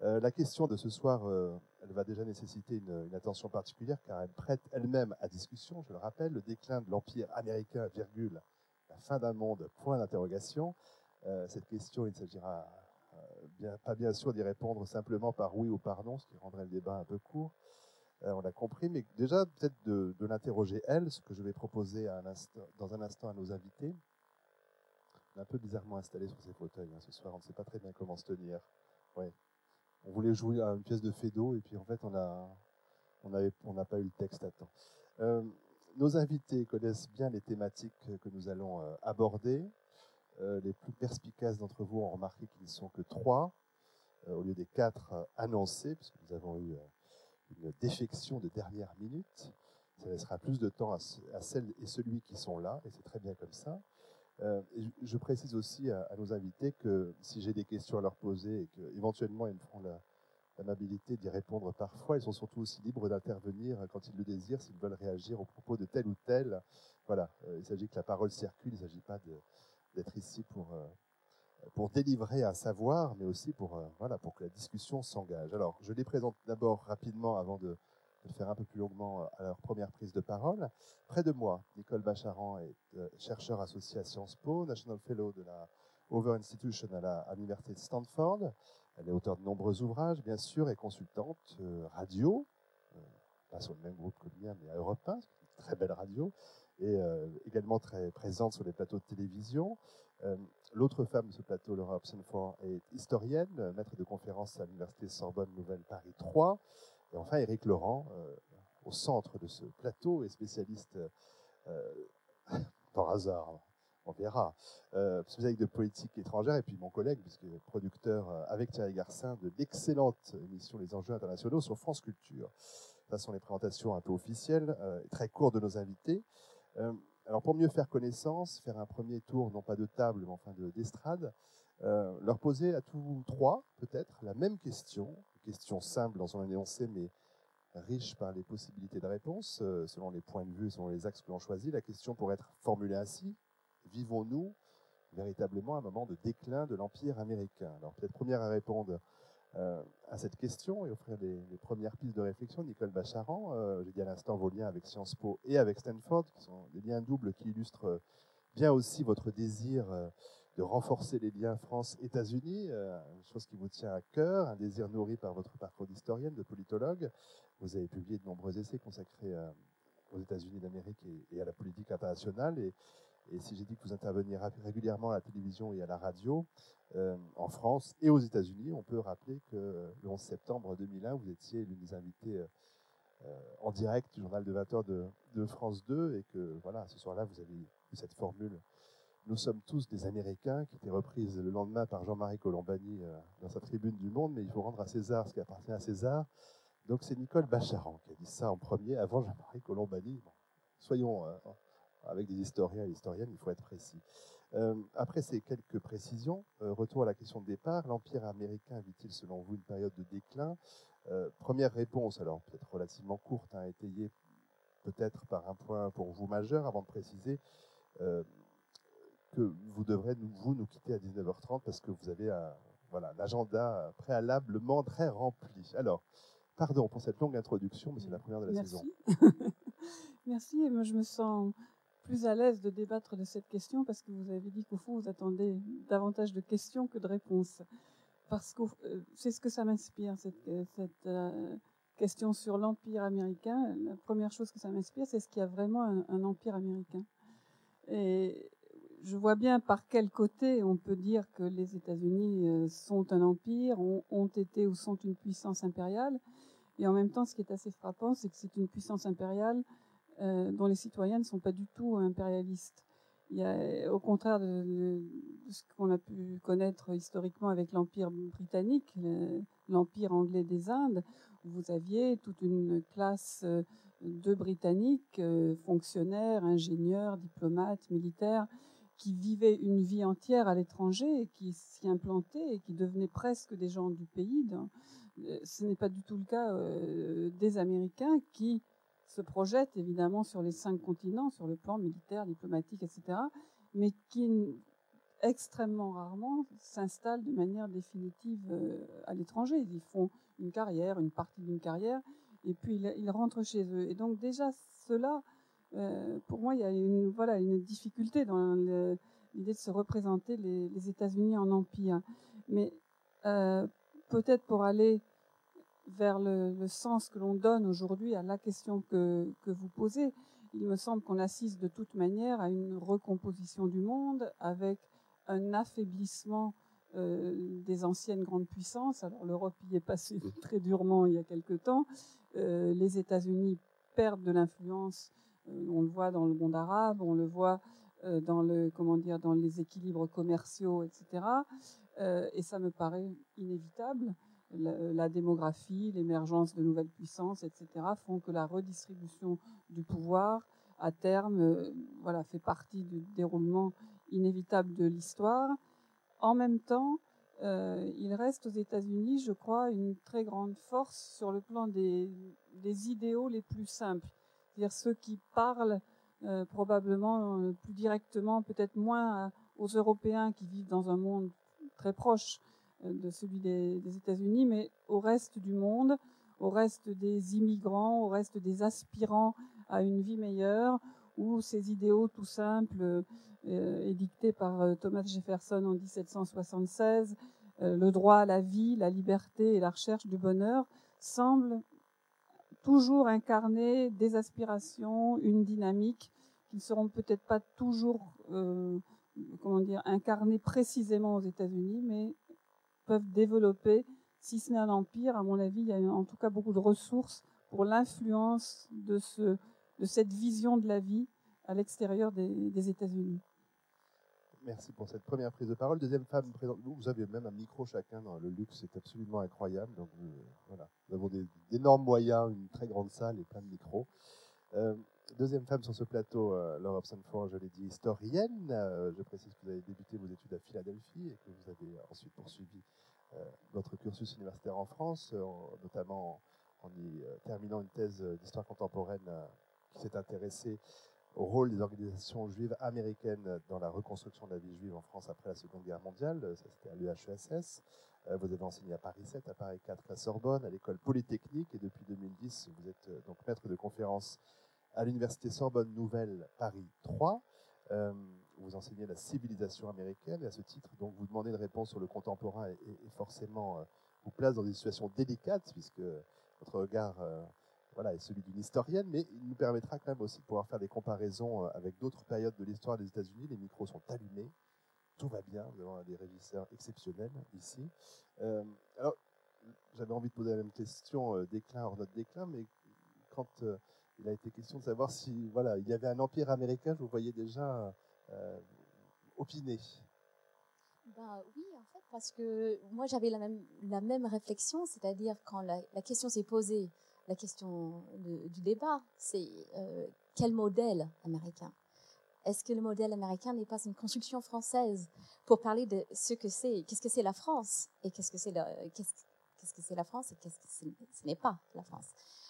la question de ce soir, elle va déjà nécessiter une, attention particulière car elle prête elle-même à discussion, je le rappelle, le déclin de l'Empire américain, virgule, la fin d'un monde, point d'interrogation. cette question, il s'agira bien, pas bien sûr d'y répondre simplement par oui ou par non, ce qui rendrait le débat un peu court. Euh, on l'a compris, mais déjà peut-être de, l'interroger elle, ce que je vais proposer dans un instant à nos invités. Un peu bizarrement installé sur ces fauteuils hein, ce soir, on ne sait pas très bien comment se tenir. On voulait jouer à une pièce de Fédo et puis en fait on a on n'a pas eu le texte à temps. Euh, nos invités connaissent bien les thématiques que nous allons euh, aborder. les plus perspicaces d'entre vous ont remarqué qu'ils ne sont que trois, au lieu des quatre annoncés, puisque nous avons eu une défection de dernière minute. Ça laissera plus de temps à, celles et celui qui sont là, et c'est très bien comme ça. Euh, je précise aussi à, nos invités que si j'ai des questions à leur poser et qu'éventuellement ils me feront l'amabilité d'y répondre parfois, ils sont surtout aussi libres d'intervenir quand ils le désirent, s'ils veulent réagir au propos de tel ou tel. Voilà, euh, il s'agit que la parole circule, il ne s'agit pas d'être ici pour, euh, pour délivrer un savoir, mais aussi pour, voilà, pour que la discussion s'engage. Alors, je les présente d'abord rapidement avant de, de, faire un peu plus longuement à leur première prise de parole. Près de moi, Nicole Bacharan est euh, chercheur associé à Sciences Po, National Fellow de la Over Institution à l'Université de Stanford. Elle est auteure de nombreux ouvrages, bien sûr, et consultante euh, radio, pas sur le même groupe que le mien, mais à Europe 1, très belle radio, et également très présente sur les plateaux de télévision. L'autre femme de ce plateau, Laura Hobson-Ford, est historienne, maître de conférences à l'Université Sorbonne Nouvelle Paris 3. Et enfin, Éric Laurent, euh, au centre de ce plateau, est spécialiste, euh, par hasard, on verra, euh, spécialiste de politique étrangère, et puis mon collègue, puisque producteur avec Thierry Garcin de l'excellente émission Les Enjeux internationaux sur France Culture. Ça sont les présentations un peu officielles, très courtes de nos invités. Alors pour mieux faire connaissance, faire un premier tour, non pas de table, mais enfin d'estrade, euh, leur poser à tous trois, peut-être, la même question, question simple dans son énoncé, mais riche par les possibilités de réponse, euh, selon les points de vue, selon les axes que l'on choisit. La question pourrait être formulée ainsi, vivons-nous véritablement un moment de déclin de l'Empire américain? Alors peut-être première à répondre euh, à cette question et offrir les, premières pistes de réflexion. Nicole Bacharan, euh, j'ai dit à l'instant vos liens avec Sciences Po et avec Stanford, qui sont des liens doubles qui illustrent bien aussi votre désir de renforcer les liens France-États-Unis, chose qui vous tient à cœur, un désir nourri par votre parcours d'historienne, de politologue. Vous avez publié de nombreux essais consacrés aux États-Unis d'Amérique et, à la politique internationale. Et, si j'ai dit que vous interveniez régulièrement à la télévision et à la radio, euh, en France et aux États-Unis, on peut rappeler que le 11 septembre 2001, vous étiez l'une des invitées euh, euh, en direct du journal de 20h de, France 2 et que voilà, ce soir-là, vous avez eu cette formule nous sommes tous des Américains, qui était reprise le lendemain par Jean-Marie Colombani dans sa tribune du Monde, mais il faut rendre à César ce qui appartient à César. Donc c'est Nicole Bacharan qui a dit ça en premier, avant Jean-Marie Colombani. soyons avec des historiens et historiennes, il faut être précis. Euh, après ces quelques précisions, euh, retour à la question de départ, l'Empire américain vit-il selon vous une période de déclin? Euh, Première réponse, alors peut-être relativement courte, hein, étayée peut-être par un point pour vous majeur, avant de préciser que vous devrez, nous, vous, nous quitter à 19h30 parce que vous avez un, voilà, agenda préalablement très rempli. Alors, pardon pour cette longue introduction, mais c'est la première de la Merci. saison. Merci, et moi je me sens plus à l'aise de débattre de cette question parce que vous avez dit qu'au fond, vous attendez davantage de questions que de réponses. Parce que euh, c'est ce que ça m'inspire, cette, cette euh, question sur l'Empire américain. La première chose que ça m'inspire, c'est ce qu'il y a vraiment un, Empire américain. Et je vois bien par quel côté on peut dire que les États-Unis euh, sont un empire, ont, été ou sont une puissance impériale. Et en même temps, ce qui est assez frappant, c'est que c'est une puissance impériale euh, dont les citoyens ne sont pas du tout impérialistes. Au contraire de, ce qu'on a pu connaître historiquement avec l'Empire britannique, l'Empire anglais des Indes, où vous aviez toute une classe euh, de Britanniques, fonctionnaires, ingénieurs, diplomates, militaires, qui vivaient une vie entière à l'étranger et qui s'y implantaient et qui devenaient presque des gens du pays. Ce n'est pas du tout le cas des Américains qui se projette évidemment sur les cinq continents, sur le plan militaire, diplomatique, etc., mais qui extrêmement rarement s'installent de manière définitive euh, à l'étranger. Ils font une carrière, une partie d'une carrière, et puis ils, rentrent chez eux. Et donc déjà, cela, euh, pour moi, il y a une, difficulté dans l'idée de se représenter les, États-Unis en empire. Mais euh, peut-être pour aller vers le, sens que l'on donne aujourd'hui à la question que, vous posez, il me semble qu'on assiste de toute manière à une recomposition du monde avec un affaiblissement euh, des anciennes grandes puissances. Alors l'Europe y est passée très durement il y a quelque temps. Les États-Unis perdent de l'influence. Euh, on le voit dans le monde arabe, on le voit dans le comment dans les équilibres commerciaux, etc. et ça me paraît inévitable. La, démographie, l'émergence de nouvelles puissances, etc., font que la redistribution du pouvoir, à terme, voilà, fait partie du déroulement inévitable de l'histoire. En même temps, euh, il reste aux États-Unis, je crois, une très grande force sur le plan des, idéaux les plus simples, c'est-à-dire ceux qui parlent euh, probablement euh, plus directement, peut-être moins aux Européens qui vivent dans un monde très proche de celui des, États-Unis, mais au reste du monde, au reste des immigrants, au reste des aspirants à une vie meilleure, où ces idéaux tout simples euh, édicté par euh, Thomas Jefferson en 1776, euh, le droit à la vie, la liberté et la recherche du bonheur, semblent toujours incarner des aspirations, une dynamique qui ne seront peut-être pas toujours comment dire, incarnées précisément aux États-Unis, mais peuvent développer, si ce n'est un empire, à mon avis, il y a en tout cas beaucoup de ressources pour l'influence de, ce, de cette vision de la vie à l'extérieur des États-Unis. Merci pour cette première prise de parole. Deuxième femme présente. Vous avez même un micro chacun dans le luxe, c'est absolument incroyable. Donc voilà, nous avons d'énormes moyens, une très grande salle et plein de micros. Euh, deuxième femme sur ce plateau, euh, Laura je l'ai dit, historienne. Euh, je précise que vous avez débuté vos études à Philadelphie et que vous avez ensuite poursuivi votre cursus universitaire en France, notamment en, en, y terminant une thèse d'histoire contemporaine qui s'est intéressée au rôle des organisations juives américaines dans la reconstruction de la vie juive en France après la Seconde Guerre mondiale. Ça, c'était à l'UHESS. Euh, vous avez enseigné à Paris 7, à Paris 4, à Sorbonne, à l'école Polytechnique, et depuis 2010, vous êtes euh, donc maître de conférence à l'université Sorbonne Nouvelle Paris 3. Euh, vous enseignez la civilisation américaine, et à ce titre, donc, vous demandez une réponse sur le contemporain et, forcément vous place dans des situations délicates, puisque votre regard voilà, est celui d'une historienne, mais il nous permettra quand même aussi de pouvoir faire des comparaisons euh, avec d'autres périodes de l'histoire des États-Unis. Les micros sont allumés, tout va bien, nous avons des régisseurs exceptionnels ici. Euh, alors, j'avais envie de poser la même question, euh, déclin hors notre déclin, mais quand il a été question de savoir si voilà, il y avait un empire américain, je vous voyais déjà opiner. Ben, oui, en fait, parce que moi j'avais la même, la même réflexion, c'est-à-dire quand la question s'est posée, la question du débat, c'est euh, quel modèle américain? Est-ce que le modèle américain n'est pas une construction française pour parler de ce que c'est, qu'est-ce que c'est la France et qu'est-ce que c'est c'est la France et qu'est-ce que ce n'est pas la France?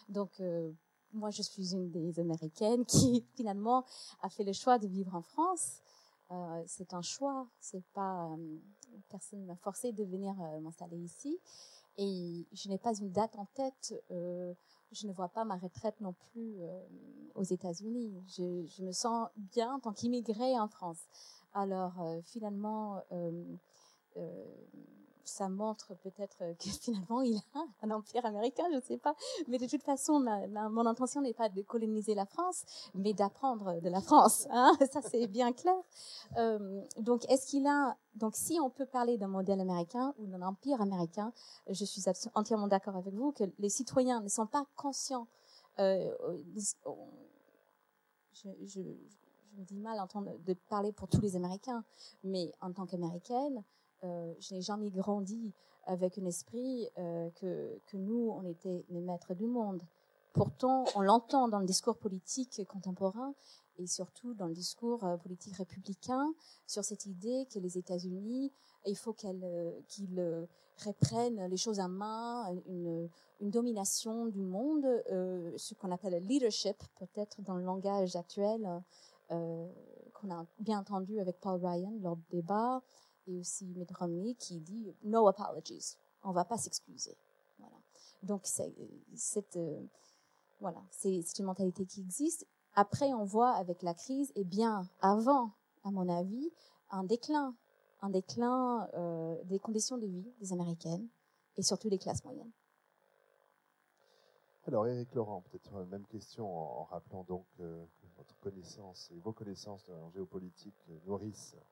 Donc euh, moi, je suis une des Américaines qui finalement a fait le choix de vivre en France. Euh, c'est un choix, c'est pas personne m'a forcé de venir m'installer ici. Et je n'ai pas une date en tête. Euh, je ne vois pas ma retraite non plus euh, aux États-Unis. Je, me sens bien en tant qu'immigrée en France. Alors euh, finalement, ça montre peut-être que finalement il a un empire américain, je ne sais pas. Mais de toute façon, mon intention n'est pas de coloniser la France, mais d'apprendre de la France. Hein Ça, c'est bien clair. Euh, donc, est-ce qu'il a donc si on peut parler d'un modèle américain ou d'un empire américain, je suis entièrement d'accord avec vous que les citoyens ne sont pas conscients. Euh, je me dis mal en de parler pour tous les Américains, mais en tant qu'Américaine, euh, je n'ai jamais grandi avec un esprit euh, que, nous, on était les maîtres du monde. Pourtant, on l'entend dans le discours politique contemporain et surtout dans le discours euh, politique républicain sur cette idée que les États-Unis, il faut qu'ils reprennent les choses en main, une domination du monde, ce qu'on appelle le leadership, peut-être dans le langage actuel qu'on a bien entendu avec Paul Ryan lors du débat, et aussi Mitt qui dit no apologies, on va pas s'excuser. Voilà. Donc c'est cette voilà, c'est une mentalité qui existe. Après, on voit avec la crise, et bien avant, à mon avis, un déclin, un déclin des conditions de vie des Américaines et surtout des classes moyennes. Alors, Eric Laurent, peut-être la même question en, rappelant donc euh, que votre connaissance et vos connaissances en géopolitique nourrissent euh,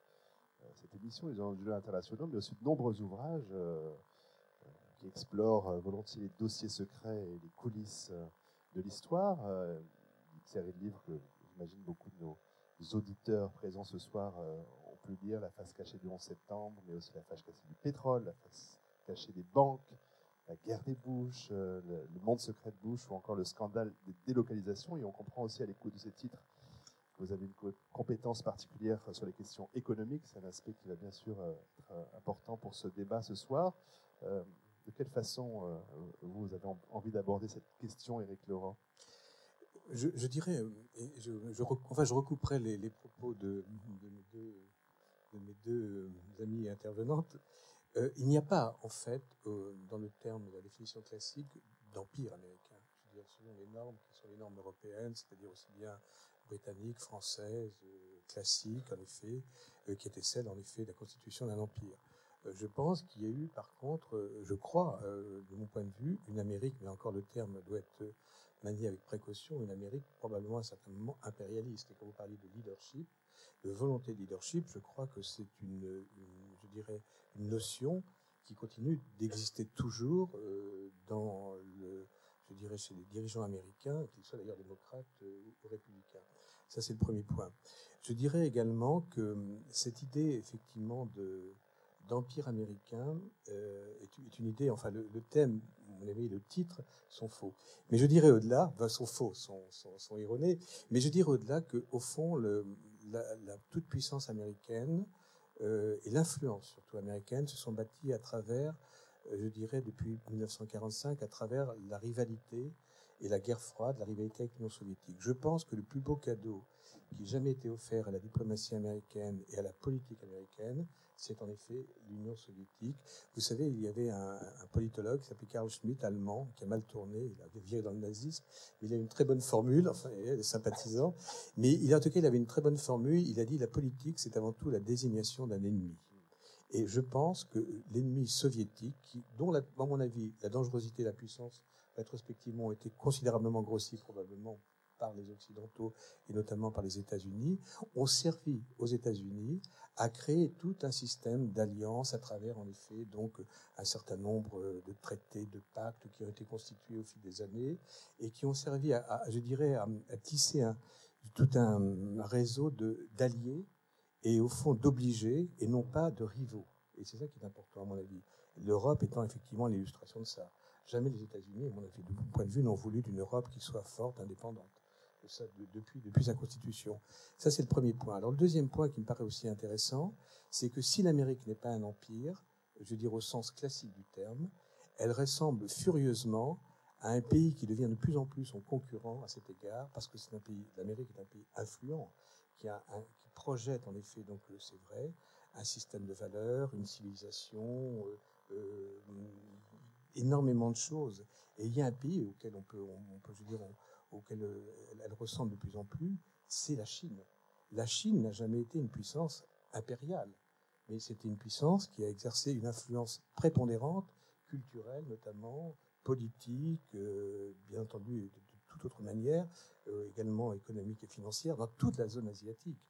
cette émission, les enjeux internationaux, mais aussi de nombreux ouvrages euh, qui explorent volontiers les dossiers secrets et les coulisses de l'histoire. une série de livres que j'imagine beaucoup de nos auditeurs présents ce soir ont pu lire, La face cachée du 11 septembre, mais aussi La face cachée du pétrole, La face cachée des banques, la guerre des bouches, euh, le, monde secret de Bush ou encore le scandale des délocalisations. Et on comprend aussi à l'écoute de ces titres vous avez une compétence particulière sur les questions économiques. C'est un aspect qui va bien sûr euh, être euh, important pour ce débat ce soir. de quelle façon vous avez envie d'aborder cette question, Éric Laurent? Je, dirais, je, enfin, je recouperai les, propos de, de, mes deux amies intervenantes. Euh, il n'y a pas, en fait, euh, dans le terme de la définition classique, d'empire américain. Je veux dire, selon les normes qui sont les normes européennes, c'est-à-dire aussi bien britanniques, françaises, euh, classiques, en effet, qui étaient celles, en effet, de la constitution d'un empire. je pense qu'il y a eu, par contre, je crois, de mon point de vue, une Amérique, mais encore le terme doit être manié avec précaution, une Amérique probablement un certain moment impérialiste. Et quand vous parlez de leadership, de volonté de leadership, je crois que c'est une, je dirais, une notion qui continue d'exister toujours euh, dans le, je dirais, chez les dirigeants américains, qu'ils soient d'ailleurs démocrates euh, ou républicains. Ça, c'est le premier point. Je dirais également que hum, cette idée, effectivement, de, d'empire américain euh, est, une idée, enfin, le, thème, mon ami, le titre sont faux. Mais je dirais au-delà, enfin, sont faux, sont, sont, erronés, mais je dirais au-delà qu'au fond, le, la, toute-puissance américaine euh, et l'influence surtout américaine se sont bâties à travers, je dirais depuis 1945, à travers la rivalité et la guerre froide, la rivalité avec l'Union soviétique. Je pense que le plus beau cadeau qui ait jamais été offert à la diplomatie américaine et à la politique américaine, c'est en effet l'Union soviétique. Vous savez, il y avait un, politologue qui s'appelait Karl Schmitt, allemand, qui a mal tourné, il avait viré dans le nazisme, il a une très bonne formule, enfin, il est sympathisant, mais il, en tout cas, il avait une très bonne formule, il a dit la politique, c'est avant tout la désignation d'un ennemi. Et je pense que l'ennemi soviétique, dont, à mon avis, la dangerosité et la puissance, rétrospectivement, ont été considérablement grossies, probablement par les Occidentaux et notamment par les États-Unis, ont servi aux États-Unis à créer tout un système d'alliances à travers, en effet, donc un certain nombre de traités, de pactes qui ont été constitués au fil des années et qui ont servi à, je dirais, à, tisser un, tout un réseau d'alliés et au fond d'obligés et non pas de rivaux. Et c'est ça qui est important à mon avis. L'Europe étant effectivement l'illustration de ça. Jamais les États-Unis, à mon avis, de mon point de vue, n'ont voulu d'une Europe qui soit forte, indépendante depuis, depuis sa constitution. Ça, c'est le premier point. Alors, le deuxième point qui me paraît aussi intéressant, c'est que si l'Amérique n'est pas un empire, je veux dire au sens classique du terme, elle ressemble furieusement à un pays qui devient de plus en plus son concurrent à cet égard, parce que c'est un pays, l'Amérique est un pays influent, qui, a qui projette en effet, donc euh, c'est vrai, un système de valeurs, une civilisation, euh, euh, énormément de choses. Et il y a un pays auquel on peut, on, peut dire, auquel elle ressemble de plus en plus, c'est la Chine. La Chine n'a jamais été une puissance impériale, mais c'était une puissance qui a exercé une influence prépondérante, culturelle notamment, politique, bien entendu de, toute autre manière, également économique et financière, dans toute la zone asiatique.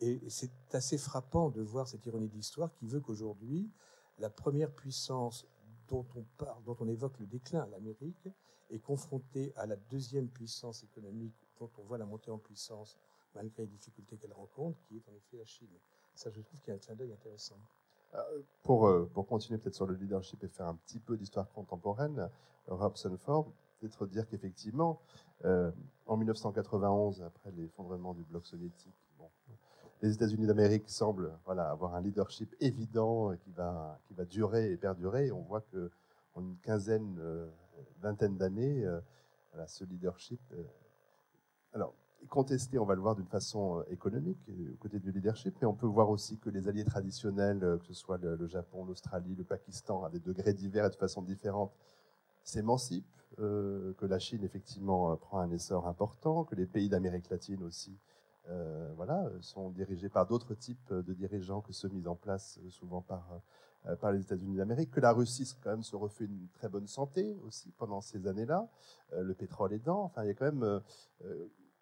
Et, c'est assez frappant de voir cette ironie de l'histoire qui veut qu'aujourd'hui, la première puissance dont on parle, dont on évoque le déclin, l'Amérique, est confrontée à la deuxième puissance économique dont on voit la montée en puissance malgré les difficultés qu'elle rencontre, qui est en effet la Chine. Ça, je trouve qu'il y a un clin d'œil intéressant. Euh, pour, euh, pour continuer peut-être sur le leadership et faire un petit peu d'histoire contemporaine, Robson Ford, peut-être dire qu'effectivement, euh, en 1991, après l'effondrement du bloc soviétique, les États-Unis d'Amérique semblent avoir un leadership évident qui va, durer et perdurer. On voit qu'en une quinzaine, vingtaine d'années, euh, ce leadership. Euh, alors, contesté, on va le voir d'une façon économique, aux côtés du leadership, mais on peut voir aussi que les alliés traditionnels, que ce soit le, Japon, l'Australie, le Pakistan, à des degrés divers et de façon différente, s'émancipent, que la Chine effectivement prend un essor important, que les pays d'Amérique latine aussi euh, voilà, sont dirigés par d'autres types de dirigeants que ceux mis en place souvent par, euh, par les États-Unis d'Amérique, que la Russie se refait une très bonne santé aussi pendant ces années-là, euh, le pétrole aidant. Enfin, il y a quand même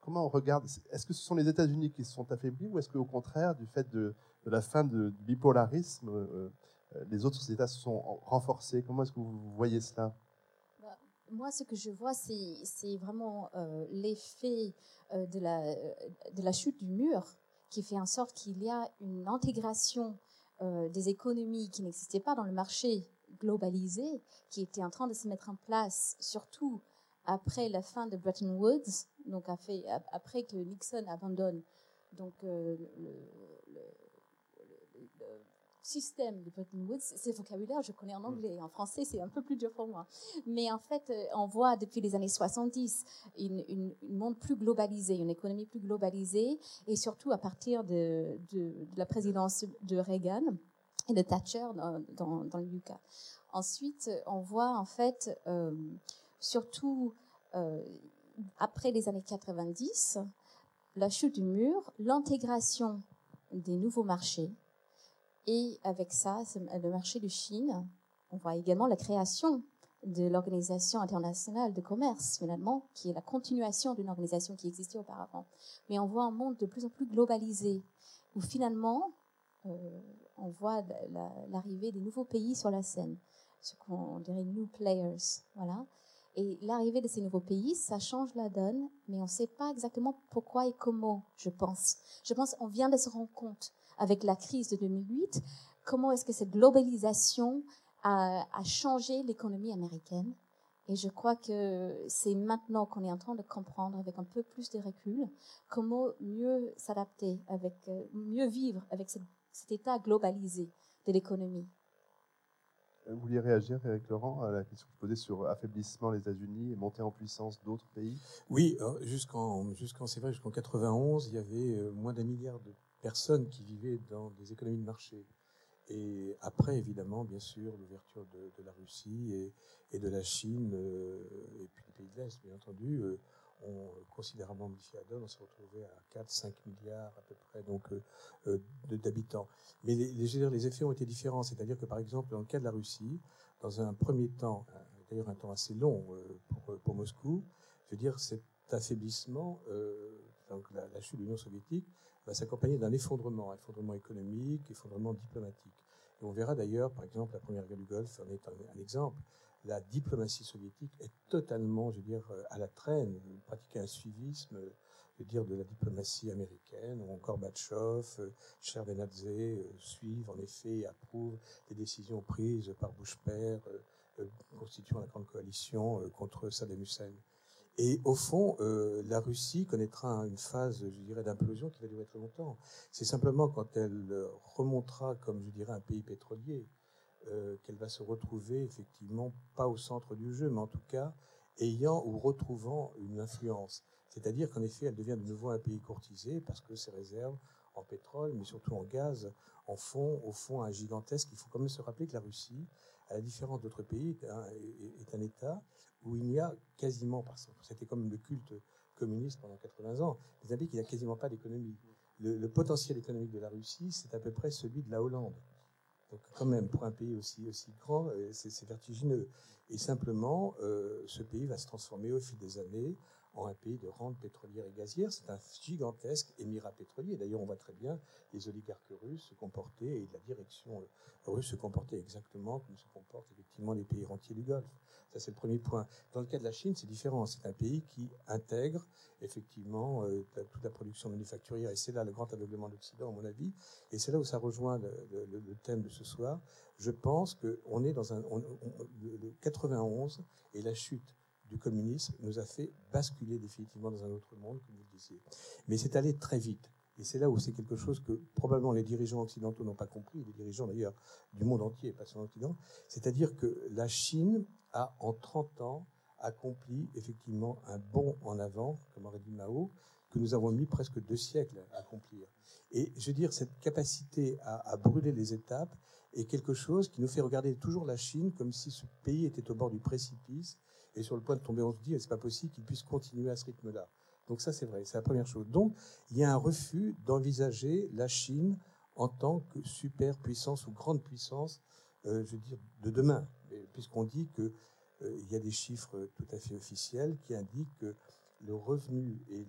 comment on regarde Est-ce que ce sont les États-Unis qui se sont affaiblis ou est-ce qu'au contraire, du fait de, la fin du bipolarisme, les autres États se sont renforcés? Comment est-ce que vous voyez cela? Moi, ce que je vois, c'est vraiment l'effet euh, de, la, de la chute du mur qui fait en sorte qu'il y a une intégration euh, des économies qui n'existaient pas dans le marché globalisé, qui était en train de se mettre en place, surtout après la fin de Bretton Woods, donc après que Nixon abandonne euh, le, système de Bretton Woods, c'est vocabulaire, je connais en mm. anglais. En français, c'est un peu plus dur pour moi. Mais en fait, euh, on voit depuis les années 70 une, une, monde plus globalisé, une économie plus globalisée, et surtout à partir de, de, la présidence de Reagan et de Thatcher dans, dans, le UK. Ensuite, on voit en fait, euh, surtout euh, après les années 90, la chute du mur, l'intégration des nouveaux marchés, et avec ça, le marché de Chine, on voit également la création de l'Organisation internationale de commerce, finalement, qui est la continuation d'une organisation qui existait auparavant. Mais on voit un monde de plus en plus globalisé, où finalement, euh, on voit l'arrivée des nouveaux pays sur la scène, ce qu'on dirait new players, voilà. Et l'arrivée de ces nouveaux pays, ça change la donne, mais on ne sait pas exactement pourquoi et comment, je pense. Je pense qu'on vient de se rendre compte avec la crise de 2008, comment est-ce que cette globalisation a, changé l'économie américaine? Et je crois que c'est maintenant qu'on est en train de comprendre avec un peu plus de recul comment mieux s'adapter, avec euh, mieux vivre avec cet état globalisé de l'économie. Vous vouliez réagir, Eric Laurent, à la question que vous posez sur affaiblissement des États-Unis et montée en puissance d'autres pays? Oui, jusqu'en, jusqu'en, c'est vrai, jusqu'en 91, il y avait euh, moins d'un milliard de personnes qui vivaient dans des économies de marché. Et après, évidemment, bien sûr, l'ouverture de, la Russie et, de la Chine, euh, et puis les pays de l'Est, bien entendu, euh, ont considérablement modifié la donne. On s'est retrouvé à 4-5 milliards à peu près donc euh, d'habitants. Mais les, effets ont été différents. C'est-à-dire que, par exemple, dans le cas de la Russie, dans un premier temps, d'ailleurs un temps assez long pour, Moscou, je veux dire, cet affaiblissement, donc la, chute de l'Union soviétique, va s'accompagner d'un effondrement, effondrement économique, effondrement diplomatique. Et on verra d'ailleurs, par exemple, la première guerre du Golfe en est un, exemple. La diplomatie soviétique est totalement, je veux dire, euh, à la traîne, pratiquer un suivisme, je veux dire, de la diplomatie américaine, où Gorbatchev, euh, Shevardnadze euh, suivent en effet et approuvent les décisions prises par Bush père, constituant la grande coalition contre Saddam Hussein. Et au fond, euh, la Russie connaîtra une phase, je dirais, d'implosion qui va durer très longtemps. C'est simplement quand elle remontera comme, je dirais, un pays pétrolier, euh, qu'elle va se retrouver effectivement pas au centre du jeu, mais en tout cas ayant ou retrouvant une influence. C'est-à-dire qu'en effet, elle devient de nouveau un pays courtisé parce que ses réserves en pétrole, mais surtout en gaz, en font au fond un gigantesque. Il faut quand même se rappeler que la Russie, à la différence d'autres pays, est un État où il n'y a quasiment, que c'était comme le culte communiste pendant 80 ans, mais un pays qui n'a quasiment pas d'économie. Le, potentiel économique de la Russie, c'est à peu près celui de la Hollande. Donc quand même, pour un pays aussi, aussi grand, euh, c'est vertigineux. Et simplement, euh, ce pays va se transformer au fil des années en un pays de rente pétrolière et gazière. C'est un gigantesque émirat pétrolier. D'ailleurs, on voit très bien les oligarques russes se comporter et la direction russe se comporter exactement comme se comportent effectivement les pays rentiers du Golfe. Ça, c'est le premier point. Dans le cas de la Chine, c'est différent. C'est un pays qui intègre effectivement euh, toute la production manufacturière. Et c'est là le grand aveuglement de l'Occident, à mon avis. Et c'est là où ça rejoint le, thème de ce soir. Je pense qu'on est dans un... le 91 et la chute du communisme nous a fait basculer définitivement dans un autre monde, comme vous le disiez. Mais c'est allé très vite. Et c'est là où c'est quelque chose que probablement les dirigeants occidentaux n'ont pas compris, les dirigeants d'ailleurs du monde entier, pas seulement l'Occident. C'est-à-dire que la Chine a, en 30 ans, accompli effectivement un bond en avant, comme aurait dit Mao, que nous avons mis presque deux siècles à accomplir. Et je veux dire, cette capacité à, brûler les étapes est quelque chose qui nous fait regarder toujours la Chine comme si ce pays était au bord du précipice et sur le point de tomber. On se dit, c'est pas possible qu'il puisse continuer à ce rythme-là. Donc ça, c'est vrai, c'est la première chose. Donc, il y a un refus d'envisager la Chine en tant que superpuissance ou grande puissance, euh, je veux dire, de demain, puisqu'on dit qu'il euh, y a des chiffres tout à fait officiels qui indiquent que le revenu et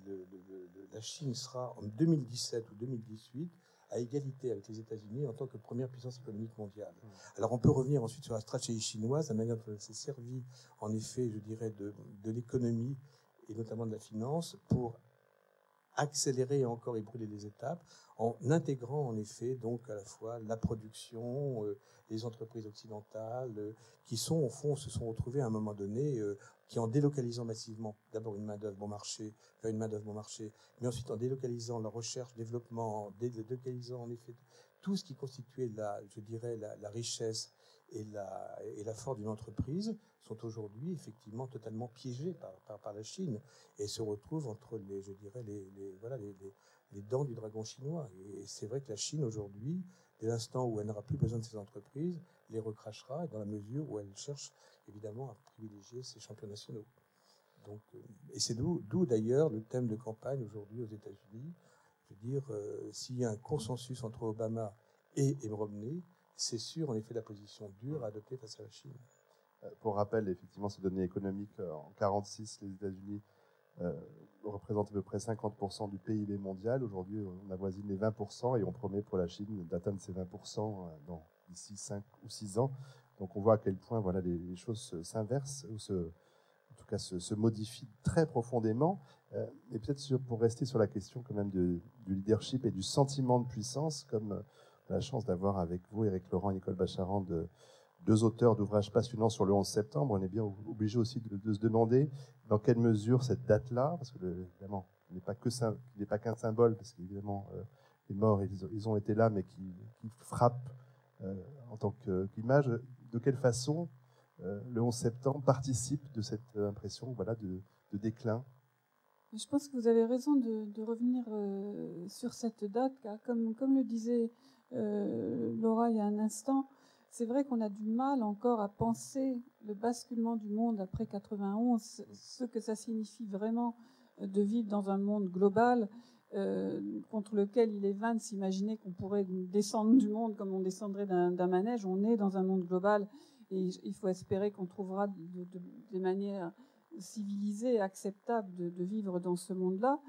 la Chine sera en 2017 ou 2018 à égalité avec les États-Unis en tant que première puissance économique mondiale. Mmh. Alors on peut revenir ensuite sur la stratégie chinoise, la manière dont elle s'est servie en effet, je dirais, de, de l'économie et notamment de la finance pour accélérer encore et brûler les étapes en intégrant en effet donc à la fois la production, euh, les entreprises occidentales euh, qui sont au fond se sont retrouvées à un moment donné euh, qui en délocalisant massivement d'abord une main d'œuvre bon marché vers une main d'œuvre bon marché, mais ensuite en délocalisant la recherche, développement, en délocalisant en effet tout ce qui constituait la, je dirais la, richesse et la, force d'une entreprise sont aujourd'hui effectivement totalement piégés par, la Chine et se retrouvent entre les, je dirais, les, dents du dragon chinois. Et c'est vrai que la Chine aujourd'hui, dès l'instant où elle n'aura plus besoin de ces entreprises, les recrachera dans la mesure où elle cherche évidemment à privilégier ses champions nationaux. Donc, euh, et c'est d'où d'ailleurs le thème de campagne aujourd'hui aux États-Unis. Je dire, euh, s'il y a un consensus entre Obama et, et c'est sûr, en effet, la position dure à adopter face à la Chine. Euh, pour rappel, effectivement, ces données économiques, euh, en 46, les États-Unis euh, représentent à peu près 50% du PIB mondial. Aujourd'hui, on avoisine les 20% et on promet pour la Chine d'atteindre ces 20% dans d'ici 5 ou 6 ans. Donc on voit à quel point voilà, les, choses s'inversent, ou se, cas se, modifient très profondément. et peut-être pour rester sur la question quand même du leadership et du sentiment de puissance, comme la chance d'avoir avec vous, Éric Laurent et Nicole Bacharan, de, deux auteurs d'ouvrages passionnants sur le 11 septembre. On est bien obligé aussi de, se demander dans quelle mesure cette date-là, parce que évidemment, il n'est pas que n'est qu'un symbole, parce qu'évidemment, euh, les morts, ils, ont été là, mais qui, frappent euh, en tant qu'image. De quelle façon euh, le 11 septembre participe de cette impression voilà, de, déclin je pense que vous avez raison de, revenir sur cette date, car comme, le disait euh, Laura il y a un instant, c'est vrai qu'on a du mal encore à penser le basculement du monde après 91, ce que ça signifie vraiment euh, de vivre dans un monde global euh, contre lequel il est vain de s'imaginer qu'on pourrait descendre du monde comme on descendrait d'un manège. On est dans un monde global et il faut espérer qu'on trouvera des manières civilisées et acceptables de, vivre dans ce monde-là.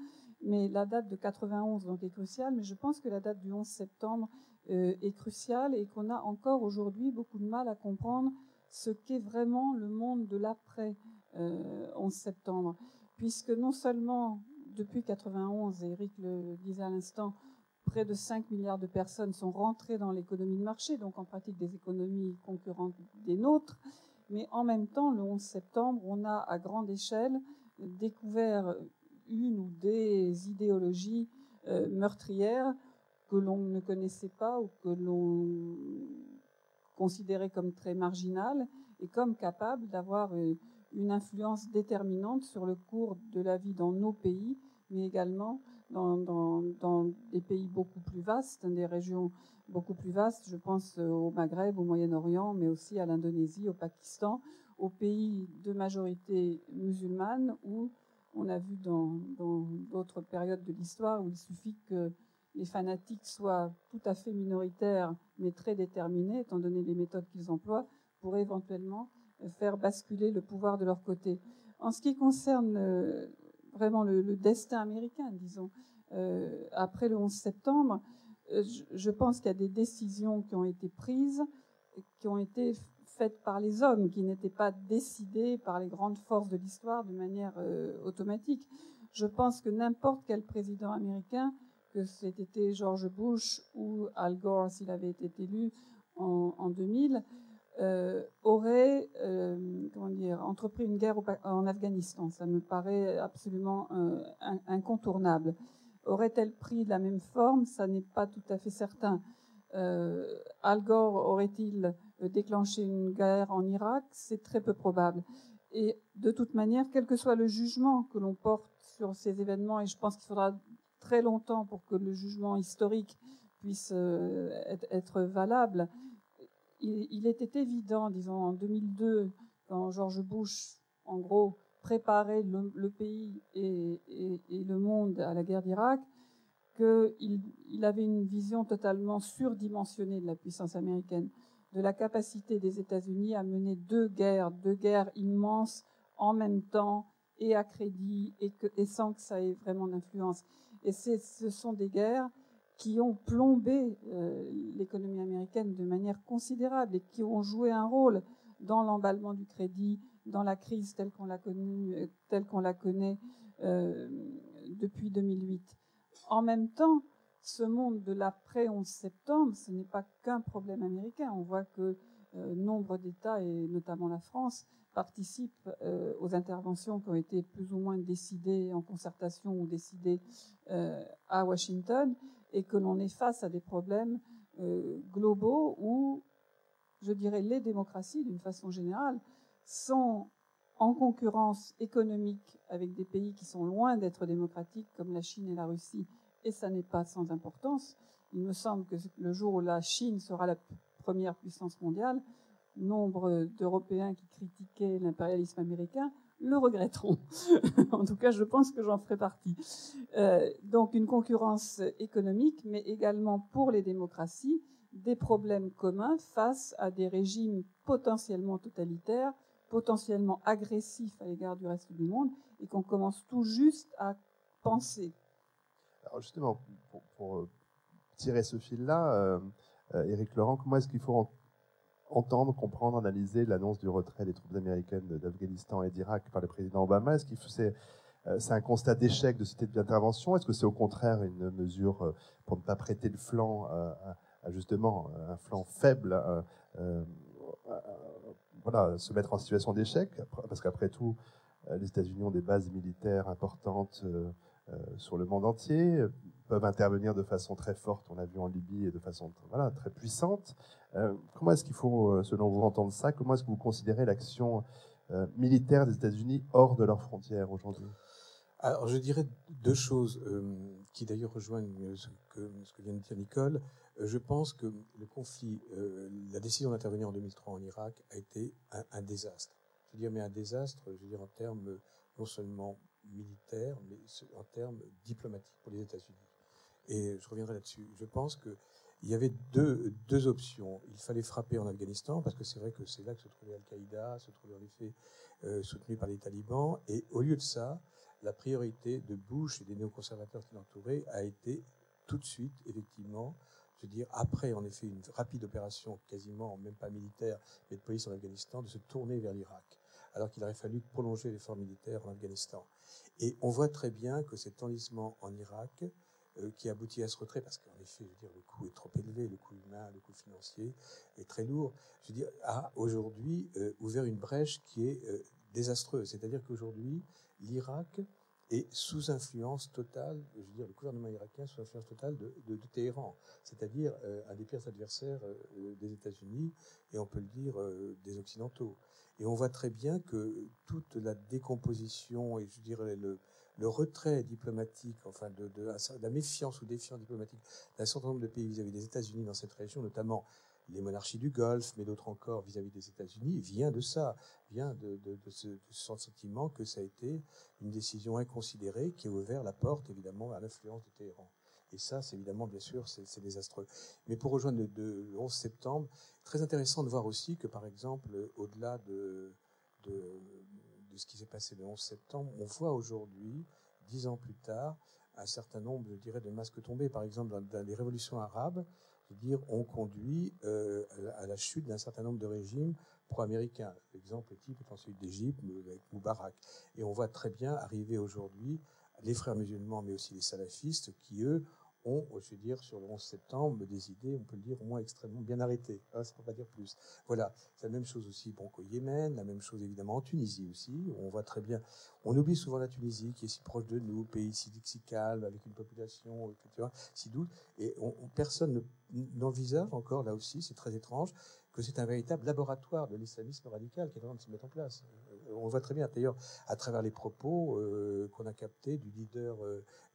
Mais la date de 91 donc est cruciale, mais je pense que la date du 11 septembre euh, est crucial et qu'on a encore aujourd'hui beaucoup de mal à comprendre ce qu'est vraiment le monde de l'après 11 euh, septembre, puisque non seulement depuis 91, Eric le disait à l'instant, près de 5 milliards de personnes sont rentrées dans l'économie de marché, donc en pratique des économies concurrentes des nôtres, mais en même temps, le 11 septembre, on a à grande échelle découvert une ou des idéologies euh, meurtrières que l'on ne connaissait pas ou que l'on considérait comme très marginal et comme capable d'avoir euh, une influence déterminante sur le cours de la vie dans nos pays, mais également dans, dans, des pays beaucoup plus vastes, des régions beaucoup plus vastes. Je pense euh, au Maghreb, au Moyen-Orient, mais aussi à l'Indonésie, au Pakistan, aux pays de majorité musulmane où on a vu dans d'autres périodes de l'histoire où il suffit que les fanatiques soient tout à fait minoritaires, mais très déterminés, étant donné les méthodes qu'ils emploient, pour éventuellement faire basculer le pouvoir de leur côté. En ce qui concerne euh, vraiment le, destin américain, disons, euh, après le 11 septembre, je, pense qu'il y a des décisions qui ont été prises, qui ont été faites par les hommes, qui n'étaient pas décidées par les grandes forces de l'histoire de manière automatique. Je pense que n'importe quel président américain que c'était George Bush ou Al Gore, s'il avait été élu en, 2000, euh, aurait euh, comment dire, entrepris une guerre en Afghanistan. Ça me paraît absolument euh, incontournable. Aurait-elle pris la même forme? Ça n'est pas tout à fait certain. Al Gore aurait-il déclenché une guerre en Irak? C'est très peu probable. Et de toute manière, quel que soit le jugement que l'on porte sur ces événements, et je pense qu'il faudra très longtemps pour que le jugement historique puisse être valable, il, était évident, disons, en 2002, quand George Bush, en gros, préparait le, pays et, le monde à la guerre d'Irak, qu'il il avait une vision totalement surdimensionnée de la puissance américaine, de la capacité des États-Unis à mener deux guerres, deux guerres immenses en même temps et à crédit et sans que ça ait vraiment d'influence. Et ce sont des guerres qui ont plombé euh, l'économie américaine de manière considérable et qui ont joué un rôle dans l'emballement du crédit, dans la crise telle qu'on l'a euh, connaît euh, depuis 2008. En même temps, ce monde de l'après 11 septembre, ce n'est pas qu'un problème américain. On voit que nombre d'États, et notamment la France, participent aux interventions qui ont été plus ou moins décidées en concertation ou décidées à Washington et que l'on est face à des problèmes euh, globaux où, je dirais, les démocraties, d'une façon générale, sont en concurrence économique avec des pays qui sont loin d'être démocratiques, comme la Chine et la Russie, et ça n'est pas sans importance. Il me semble que le jour où la Chine sera la première puissance mondiale, nombre d'Européens qui critiquaient l'impérialisme américain le regretteront. en tout cas, je pense que j'en ferai partie. Euh, donc une concurrence économique, mais également pour les démocraties, des problèmes communs face à des régimes potentiellement totalitaires, potentiellement agressifs à l'égard du reste du monde, et qu'on commence tout juste à penser. Alors justement, pour, tirer ce fil-là, euh, euh, Éric Laurent, comment est-ce qu'il faut entendre, comprendre, analyser l'annonce du retrait des troupes américaines d'Afghanistan et d'Irak par le président Obama. Est-ce que c'est euh, c'est un constat d'échec de ce type d'intervention? Est-ce que c'est au contraire une mesure euh, pour ne pas prêter le flanc à, justement un flanc faible voilà, se mettre en situation d'échec? Parce qu'après tout, euh, les États-Unis ont des bases militaires importantes sur le monde entier, peuvent intervenir de façon très forte, on l'a vu en Libye, et de façon voilà, très puissante. Euh, comment est-ce qu'il faut, euh, selon vous, entendre ça? Comment est-ce que vous considérez l'action euh, militaire des États-Unis hors de leurs frontières aujourd'hui? Alors, je dirais deux choses qui d'ailleurs rejoignent ce que, ce que, vient de dire Nicole. je pense que le conflit, la décision d'intervenir en 2003 en Irak a été un, un, désastre. Je veux dire, mais un désastre, je veux dire, en termes non seulement militaires, mais en termes diplomatiques pour les États-Unis. Et je reviendrai là-dessus. Je pense que il y avait deux, deux options. Il fallait frapper en Afghanistan, parce que c'est vrai que c'est là que se trouvait Al-Qaïda, se trouvait en effet euh, soutenu par les talibans. Et au lieu de ça, la priorité de Bush et des néoconservateurs qui l'entouraient a été tout de suite, effectivement, je veux dire, après en effet une rapide opération, quasiment même pas militaire, mais de police en Afghanistan, de se tourner vers l'Irak, alors qu'il aurait fallu prolonger l'effort militaire en Afghanistan. Et on voit très bien que cet enlisement en Irak, euh, qui aboutit à ce retrait, parce qu'en effet, le coût est trop élevé, le coût humain, le coût financier est très lourd, a aujourd'hui euh, ouvert une brèche qui est euh, désastreuse. C'est-à-dire qu'aujourd'hui, l'Irak est sous influence totale, je le gouvernement irakien sous influence totale de Téhéran, c'est-à-dire un des pires adversaires des États-Unis et on peut le dire des Occidentaux. Et on voit très bien que toute la décomposition et je dirais le, retrait diplomatique, enfin de, la méfiance ou défiance diplomatique d'un certain nombre de pays vis-à-vis des États-Unis dans cette région, notamment les monarchies du Golfe, mais d'autres encore vis-à-vis des États-Unis, vient de ça, vient de, ce, sentiment que ça a été une décision inconsidérée qui a ouvert la porte, évidemment, à l'influence de Téhéran. Et ça, c'est évidemment, bien sûr, c'est désastreux. Mais pour rejoindre le, 11 septembre, très intéressant de voir aussi que, par exemple, au-delà de, ce qui s'est passé le 11 septembre, on voit aujourd'hui, dix ans plus tard, un certain nombre, je dirais, de masques tombés. Par exemple, dans, les révolutions arabes, dire, on conduit euh, à la chute d'un certain nombre de régimes pro-américains. L'exemple type est celui d'Égypte, avec Moubarak. Et on voit très bien arriver aujourd'hui les frères musulmans, mais aussi les salafistes, qui, eux, ont, je veux dire, sur le 11 septembre, des idées, on peut le dire, au moins extrêmement bien arrêtées. Hein, ça ne peut pas dire plus. Voilà. C'est la même chose aussi bon, qu'au Yémen, la même chose évidemment en Tunisie aussi. On voit très bien. On oublie souvent la Tunisie, qui est si proche de nous, pays si, si avec une population, etc., si douce. Et on, personne n'envisage encore, là aussi, c'est très étrange, que c'est un véritable laboratoire de l'islamisme radical qui est en train de se mettre en place. On voit très bien, d'ailleurs, à travers les propos qu'on a captés du leader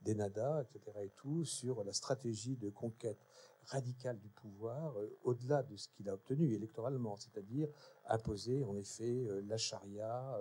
d'Enada, etc. et tout, sur la stratégie de conquête radicale du pouvoir, au-delà de ce qu'il a obtenu électoralement, c'est-à-dire imposer, en effet, la charia.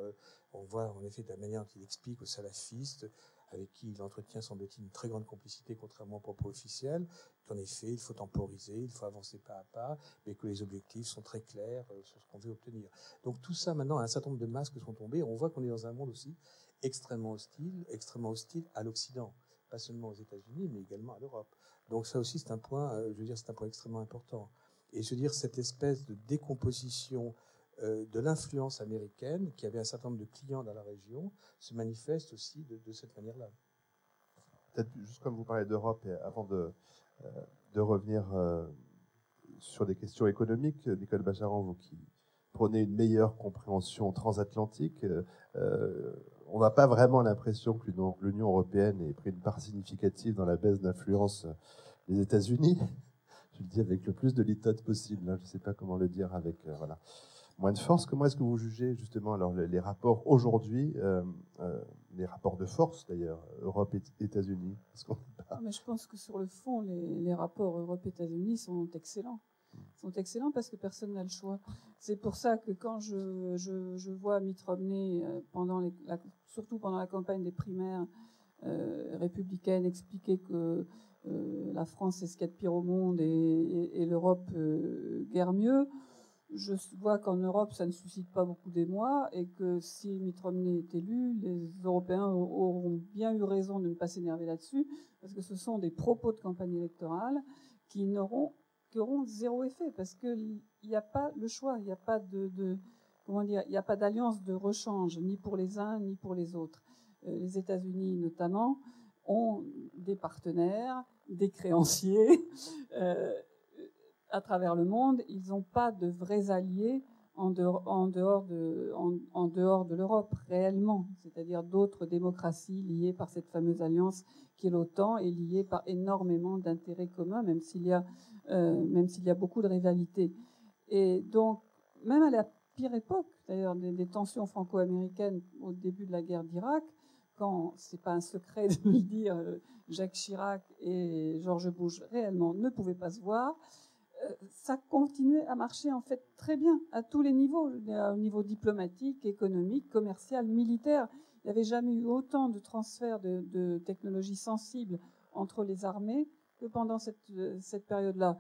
on voit, en effet, de la manière dont il explique aux salafistes avec qui il entretient, semble-t-il, une très grande complicité, contrairement aux propos officiels, qu'en effet, il faut temporiser, il faut avancer pas à pas, mais que les objectifs sont très clairs euh, sur ce qu'on veut obtenir. Donc tout ça, maintenant, un certain nombre de masques sont tombés. On voit qu'on est dans un monde aussi extrêmement hostile, extrêmement hostile à l'Occident, pas seulement aux États-Unis, mais également à l'Europe. Donc ça aussi, c'est un point, euh, je veux dire, c'est un point extrêmement important. Et je veux dire, cette espèce de décomposition euh, de l'influence américaine, qui avait un certain nombre de clients dans la région, se manifeste aussi de, cette manière-là. Peut-être juste comme vous parlez d'Europe, et avant de, euh, revenir euh, sur des questions économiques, Nicole Bacharan, vous qui prenez une meilleure compréhension transatlantique, on n'a pas vraiment l'impression que l'Union européenne ait pris une part significative dans la baisse d'influence des États-Unis. Je le dis avec le plus de litote possible. Hein. Je ne sais pas comment le dire avec voilà moins de force. Comment est-ce que vous jugez justement alors les, rapports aujourd'hui, euh, euh, les rapports de force d'ailleurs, Europe et États-Unis? Ah, mais Je pense que sur le fond, les, rapports Europe-États-Unis sont excellents. sont excellents parce que personne n'a le choix. C'est pour ça que quand je, je, vois Mitt euh, surtout pendant la campagne des primaires républicaines, expliquer que la France est ce qu'il y a de pire au monde et l'Europe guère mieux, je vois qu'en Europe, ça ne suscite pas beaucoup d'émoi et que si Mitt Romney est élu, les Européens auront bien eu raison de ne pas s'énerver là-dessus, parce que ce sont des propos de campagne électorale qui n'auront auront zéro effet, parce qu'il n'y a pas le choix, il n'y a pas de, comment dire, il n'y a pas d'alliance de rechange, ni pour les uns ni pour les autres. Euh, les États-Unis notamment ont des partenaires, des créanciers. Euh, à travers le monde, ils n'ont pas de vrais alliés en dehors, de, l'Europe, réellement, c'est-à-dire d'autres démocraties liées par cette fameuse alliance qui est l'OTAN et liées par énormément d'intérêts communs, même s'il y, a, euh, même s'il y a beaucoup de rivalités. Et donc, même à la pire époque, d'ailleurs, des, tensions franco-américaines au début de la guerre d'Irak, quand, c'est pas un secret de le dire, Jacques Chirac et George Bush réellement ne pouvaient pas se voir, ça continuait à marcher en fait très bien à tous les niveaux, au niveau diplomatique, économique, commercial, militaire. Il n'y avait jamais eu autant de transferts de, technologies sensibles entre les armées que pendant cette, période-là.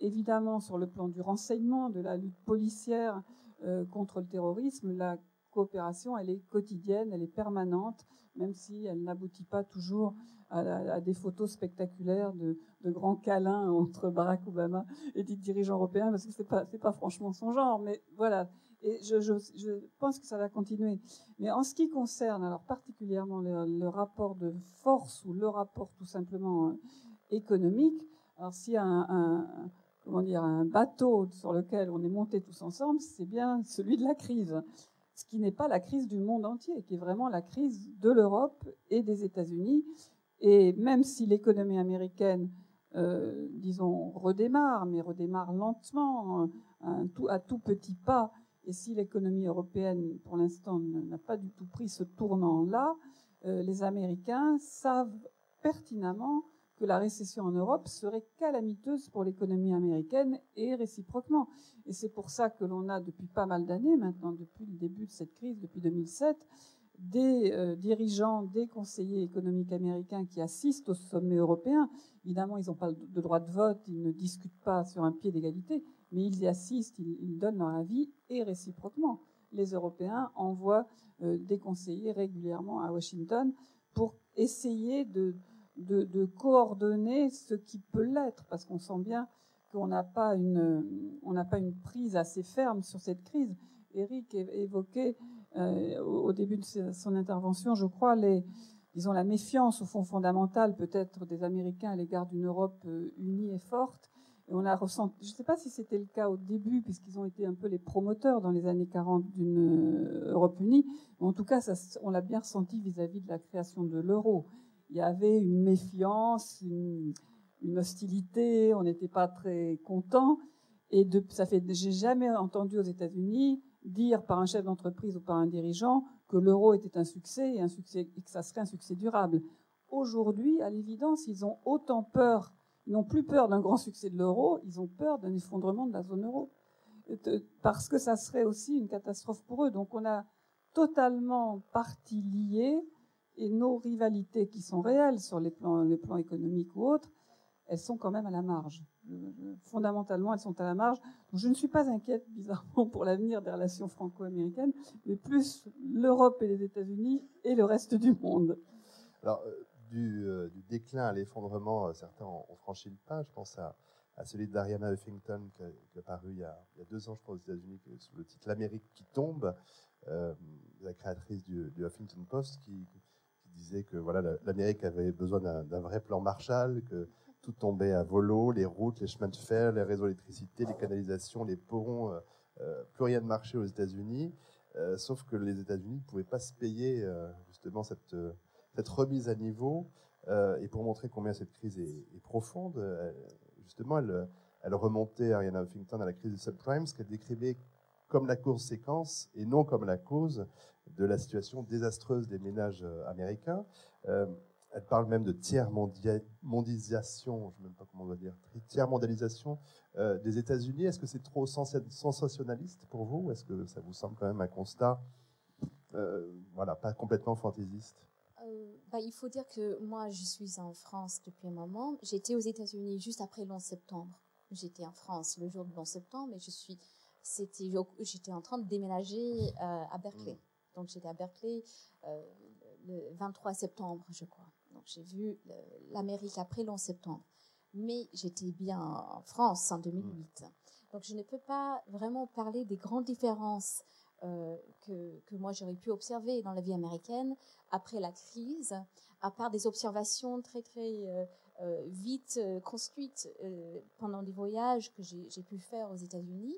Évidemment, sur le plan du renseignement, de la lutte policière euh, contre le terrorisme, la coopération, elle est quotidienne, elle est permanente, même si elle n'aboutit pas toujours à, des photos spectaculaires de, grands câlins entre Barack Obama et des dirigeants européens, parce que c'est pas pas franchement son genre, mais voilà. Et je, pense que ça va continuer. Mais en ce qui concerne, alors particulièrement le, rapport de force ou le rapport tout simplement euh, économique, alors y a un, comment dire, un bateau sur lequel on est monté tous ensemble, c'est bien celui de la crise. Ce qui n'est pas la crise du monde entier, qui est vraiment la crise de l'Europe et des États-Unis. Et même si l'économie américaine, euh, disons, redémarre, mais redémarre lentement, à tout, petit pas, et si l'économie européenne, pour l'instant, n'a pas du tout pris ce tournant-là, euh, les Américains savent pertinemment la récession en Europe serait calamiteuse pour l'économie américaine et réciproquement. Et c'est pour ça que l'on a depuis pas mal d'années maintenant, depuis le début de cette crise, depuis 2007, des euh, dirigeants, des conseillers économiques américains qui assistent au sommet européen. Évidemment, ils n'ont pas de droit de vote, ils ne discutent pas sur un pied d'égalité, mais ils y assistent, ils, donnent leur avis et réciproquement. Les Européens envoient euh, des conseillers régulièrement à Washington pour essayer de, de, coordonner ce qui peut l'être, parce qu'on sent bien qu'on n'a pas, une, pas une prise assez ferme sur cette crise. Eric évoquait euh, au début de son intervention, je crois, les, disons, la méfiance au fond fondamentale peut-être des Américains à l'égard d'une Europe euh, unie et forte. Et on a ressenti, je ne sais pas si c'était le cas au début, puisqu'ils ont été un peu les promoteurs dans les années 40 d'une euh, Europe unie, en tout cas, on l'a bien ressenti vis-à-vis de la création de l'euro. Il y avait une méfiance, une, hostilité, on n'était pas très content. Et de, ça fait, j'ai jamais entendu aux États-Unis dire par un chef d'entreprise ou par un dirigeant que l'euro était un succès et, un succès et que ça serait un succès durable. Aujourd'hui, à l'évidence, ils ont autant peur, ils n'ont plus peur d'un grand succès de l'euro, ils ont peur d'un effondrement de la zone euro. Parce que ça serait aussi une catastrophe pour eux. Donc on a totalement partie liée et nos rivalités qui sont réelles sur les plans, les plans économiques ou autres, elles sont quand même à la marge. Fondamentalement, elles sont à la marge. Donc, je ne suis pas inquiète, bizarrement, pour l'avenir des relations franco-américaines, mais plus l'Europe et les États-Unis et le reste du monde. Alors, euh, du, euh, du déclin à l'effondrement, euh, certains ont, franchi le pas. Je pense à, à celui d'Ariana Huffington qui a, qui paru il y a, deux ans, je crois, aux États-Unis, sous le titre L'Amérique qui tombe, la créatrice du Huffington Post, qui, disait que voilà, l'Amérique avait besoin d'un vrai plan Marshall, que tout tombait à volo, les routes, les chemins de fer, les réseaux d'électricité, les canalisations, les ponts, euh, euh, plus rien de marché aux États-Unis. Euh, sauf que les États-Unis ne pouvaient pas se payer justement cette, cette, remise à niveau. et pour montrer combien cette crise est, profonde, justement, elle, elle, remontait Ariana Huffington à la crise des subprimes, ce qu'elle décrivait comme la conséquence et non comme la cause de la situation désastreuse des ménages euh, américains. Euh, elle parle même de tiers mondialisation, je ne sais même pas comment on va dire, tiers mondialisation euh, des États-Unis. Est-ce que c'est trop sensationnaliste pour vous ou est-ce que ça vous semble quand même un constat, voilà, pas complètement fantaisiste? Bah, il faut dire que moi, je suis en France depuis un moment. J'étais aux États-Unis juste après le 11 septembre. J'étais en France le jour du 11 septembre et je suis, c'était, j'étais en train de déménager à Berkeley. Mmh. Donc j'étais à Berkeley euh, le 23 septembre, je crois. Donc j'ai vu l'Amérique après le 11 septembre. Mais j'étais bien en France en 2008. Donc je ne peux pas vraiment parler des grandes différences euh, que, que, moi j'aurais pu observer dans la vie américaine après la crise, à part des observations très très euh, euh vite euh, construites euh, pendant des voyages que j'ai pu faire aux États-Unis.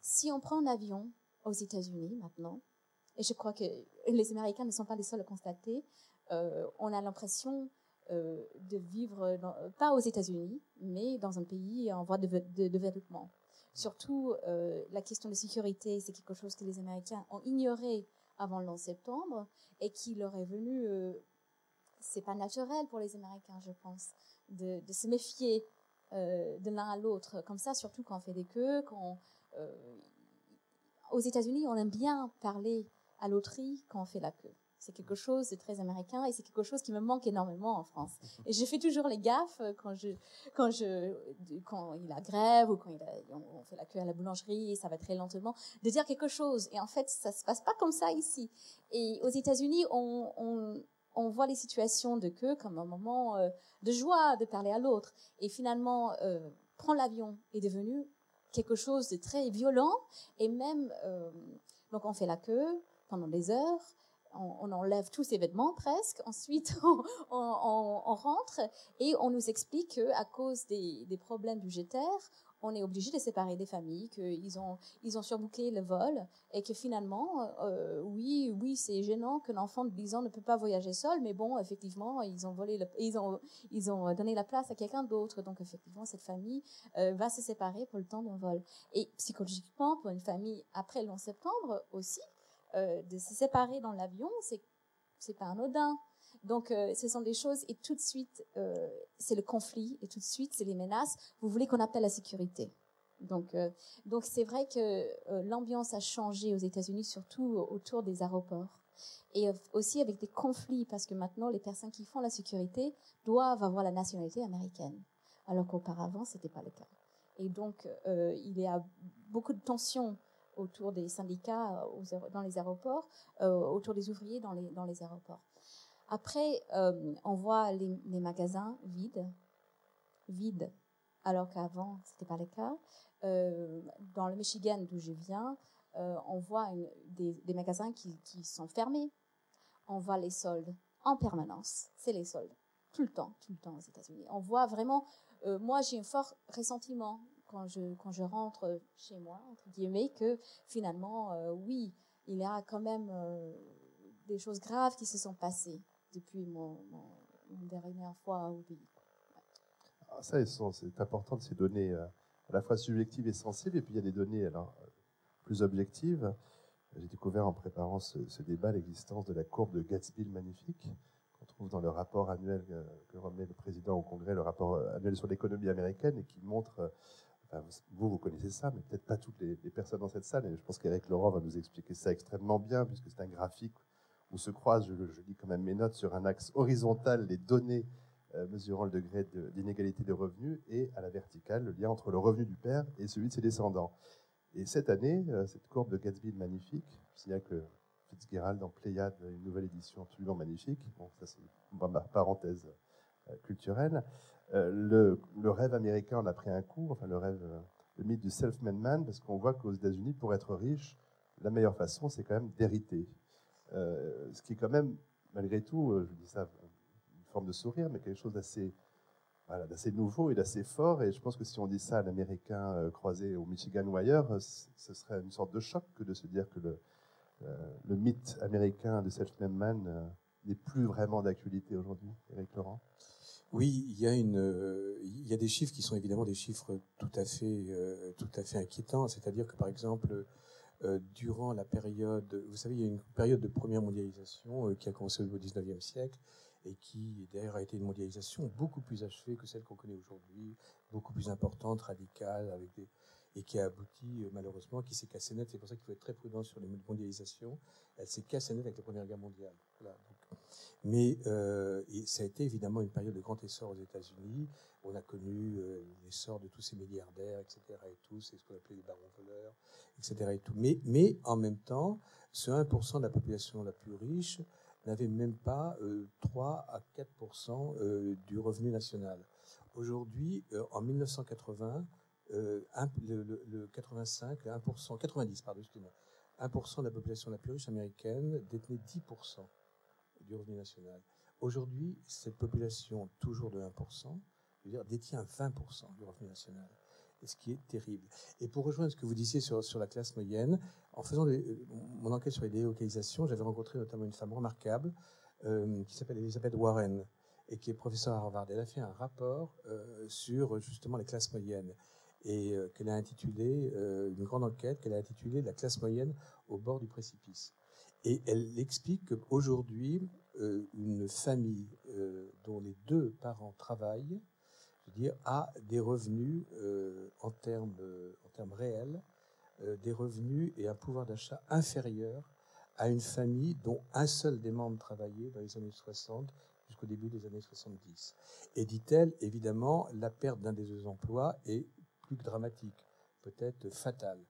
Si on prend un avion aux États-Unis maintenant, et je crois que les Américains ne sont pas les seuls à constater, euh, on a l'impression euh, de vivre, pas aux États-Unis, mais dans un pays en voie de, développement. Surtout, euh, la question de sécurité, c'est quelque chose que les Américains ont ignoré avant le 11 septembre et qui leur est venu, c'est pas naturel pour les Américains, je pense, de, se méfier de l'un à l'autre, comme ça, surtout quand on fait des queues, quand aux États-Unis, on aime bien parler à l'auterie quand on fait la queue. C'est quelque chose de très américain et c'est quelque chose qui me manque énormément en France. Et je fais toujours les gaffes quand je, quand je, quand il a grève ou quand il a, on fait la queue à la boulangerie et ça va très lentement, de dire quelque chose. Et en fait, ça se passe pas comme ça ici. Et aux États-Unis, on, on, on voit les situations de queue comme un moment euh, de joie de parler à l'autre. Et finalement, euh, prendre l'avion est devenu quelque chose de très violent et même euh, donc on fait la queue pendant des heures on, enlève tous ses vêtements presque ensuite on, rentre et on nous explique qu'à cause des, des problèmes budgétaires on est obligé de séparer des familles, qu'ils ont, ils ont surbooké le vol et que finalement, euh, oui, oui, c'est gênant que l'enfant de 10 ans ne peut pas voyager seul, mais bon, effectivement, ils ont volé, ils ont, ils ont donné la place à quelqu'un d'autre, donc effectivement, cette famille euh, va se séparer pour le temps d'un vol. Et psychologiquement, pour une famille après le 11 septembre aussi, euh, de se séparer dans l'avion, c'est c'est pas anodin. Donc, euh, ce sont des choses, et tout de suite, euh, c'est le conflit, et tout de suite, c'est les menaces. Vous voulez qu'on appelle la sécurité. Donc, euh, donc c'est vrai que l'ambiance a changé aux États-Unis, surtout autour des aéroports. Et aussi avec des conflits, parce que maintenant, les personnes qui font la sécurité doivent avoir la nationalité américaine, alors qu'auparavant, c'était pas le cas. Et donc, il y a beaucoup de tensions autour des syndicats dans les aéroports, autour des ouvriers dans les, dans les aéroports. Après, euh, on voit les, magasins vides, vides, alors qu'avant, ce n'était pas le cas. Euh, dans le Michigan, d'où je viens, euh, on voit des, magasins qui, sont fermés. On voit les soldes en permanence. C'est les soldes. Tout le temps, tout le temps aux États-Unis. On voit vraiment. moi, j'ai un fort ressentiment quand je, quand je rentre chez moi, entre guillemets, que finalement, oui, il y a quand même des choses graves qui se sont passées depuis mon, dernière fois au pays. Ah, ça, c'est important de ces données euh, à la fois subjectives et sensibles, et puis il y a des données alors, plus objective. J'ai découvert en préparant ce, débat l'existence de la courbe de Gatsby magnifique qu'on trouve dans le rapport annuel que remet le président au Congrès, le rapport annuel sur l'économie américaine, et qui montre vous, vous connaissez ça, mais peut-être pas toutes les, personnes dans cette salle. Et je pense qu'Éric Laurent va nous expliquer ça extrêmement bien, puisque c'est un graphique où se croisent, je, je, lis quand même mes notes, sur un axe horizontal les données euh, mesurant le degré d'inégalité de, revenus, et à la verticale le lien entre le revenu du père et celui de ses descendants. Et cette année, euh, cette courbe de Gatsby magnifique, je signale que Fitzgerald en Pléiade, une nouvelle édition absolument magnifique. Bon, ça c'est une parenthèse euh, culturelle. Euh, le, rêve américain en a pris un coup, enfin le rêve, le mythe du self-made man, parce qu'on voit qu'aux États-Unis, pour être riche, la meilleure façon, c'est quand même d'hériter. Euh, ce qui est quand même, malgré tout, je dis ça, une forme de sourire, mais quelque chose d'assez voilà, nouveau et d'assez fort. Et je pense que si on dit ça à l'Américain croisé au Michigan ou ailleurs, ce serait une sorte de choc que de se dire que le, mythe américain du self-made man n'est plus vraiment d'actualité aujourd'hui, Eric Laurent oui, il y a euh, il y a des chiffres qui sont évidemment des chiffres tout à fait, euh, tout à fait inquiétants. C'est-à-dire que par exemple, euh, durant la période, vous savez, il y a une période de première mondialisation qui a commencé au 19e siècle et qui d'ailleurs a été une mondialisation beaucoup plus achevée que celle qu'on connaît aujourd'hui, beaucoup plus importante, radicale, avec des, et qui a abouti malheureusement, qui s'est cassée net. C'est pour ça qu'il faut être très prudent sur les mondialisations. Elle s'est cassée net avec la Première Guerre mondiale. Voilà. Mais euh, ça a été évidemment une période de grand essor aux États-Unis. On a connu euh, l'essor de tous ces milliardaires, etc. Et tout, c'est ce qu'on appelait les barons voleurs, etc. Et tout. Mais, mais en même temps, ce 1% de la population la plus riche n'avait même pas euh, 3 à 4% euh, du revenu national. Aujourd'hui, euh, en 1980, le, le, 85, 1%, 90, pardon, excusez-moi, 1% de la population la plus riche américaine détenait 10% du revenu national. Aujourd'hui, cette population, toujours de 1%, dire, détient 20% du revenu national. ce qui est terrible. Et pour rejoindre ce que vous disiez sur, sur la classe moyenne, en faisant mon enquête sur les délocalisations, j'avais rencontré notamment une femme remarquable euh, qui s'appelle Elizabeth Warren et qui est professeure à Harvard. Elle a fait un rapport euh, sur justement les classes moyennes et euh, qu'elle a intitulé, une grande enquête qu'elle a intitulée La classe moyenne au bord du précipice. Et elle explique qu'aujourd'hui, euh, une famille euh, dont les deux parents travaillent, je veux dire, a des revenus euh, en, termes, en termes réels, des revenus et un pouvoir d'achat inférieur à une famille dont un seul des membres travaillait dans les années 60 jusqu'au début des années 70. Et dit-elle, évidemment, la perte d'un des deux emplois est plus que dramatique, peut-être fatale.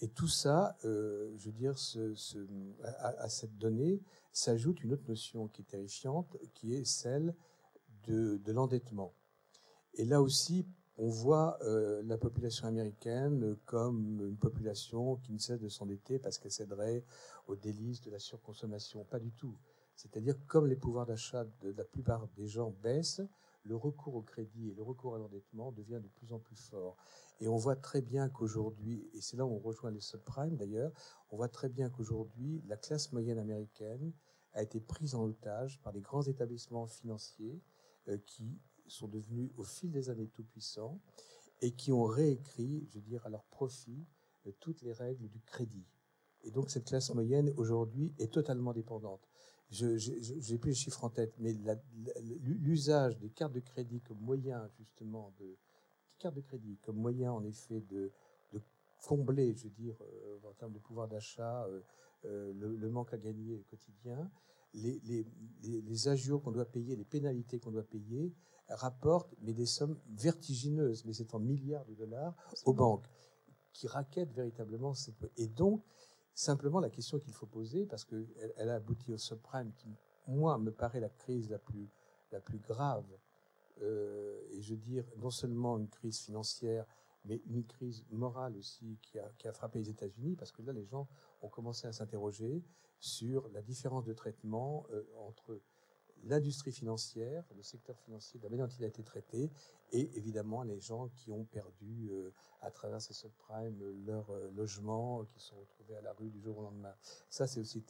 Et tout ça, euh, je veux dire, à, cette donnée s'ajoute une autre notion qui est terrifiante, qui est celle de, l'endettement. Et là aussi, on voit euh, la population américaine comme une population qui ne cesse de s'endetter parce qu'elle céderait aux délices de la surconsommation. Pas du tout. C'est-à-dire, comme les pouvoirs d'achat de la plupart des gens baissent, le recours au crédit et le recours à l'endettement devient de plus en plus fort. Et on voit très bien qu'aujourd'hui, et c'est là où on rejoint les subprimes d'ailleurs, on voit très bien qu'aujourd'hui, la classe moyenne américaine a été prise en otage par les grands établissements financiers euh, qui sont devenus au fil des années tout puissants et qui ont réécrit, je veux dire, à leur profit euh, toutes les règles du crédit. Et donc cette classe moyenne aujourd'hui est totalement dépendante. Je n'ai plus les chiffres en tête, mais l'usage des cartes de crédit comme moyen justement de, carte de crédit comme moyen, en effet, de, combler, je veux dire, euh, en termes de pouvoir d'achat, euh, euh, le, manque à gagner quotidien, les, les, agios qu'on doit payer, les pénalités qu'on doit payer, rapportent mais des sommes vertigineuses, mais c'est en milliards de dollars, aux banques, qui raquettent véritablement. Et donc, simplement la question qu'il faut poser, parce qu'elle elle a abouti au subprime, qui, moi, me paraît la crise la plus, grave. Euh, et je veux dire non seulement une crise financière, mais une crise morale aussi qui a, qui a frappé les États-Unis, parce que là, les gens ont commencé à s'interroger sur la différence de traitement euh, entre l'industrie financière, le secteur financier, la manière dont il a été traité, et évidemment les gens qui ont perdu euh, à travers ces subprimes leur logement, qui sont retrouvés à la rue du jour au lendemain. Ça, c'est aussi.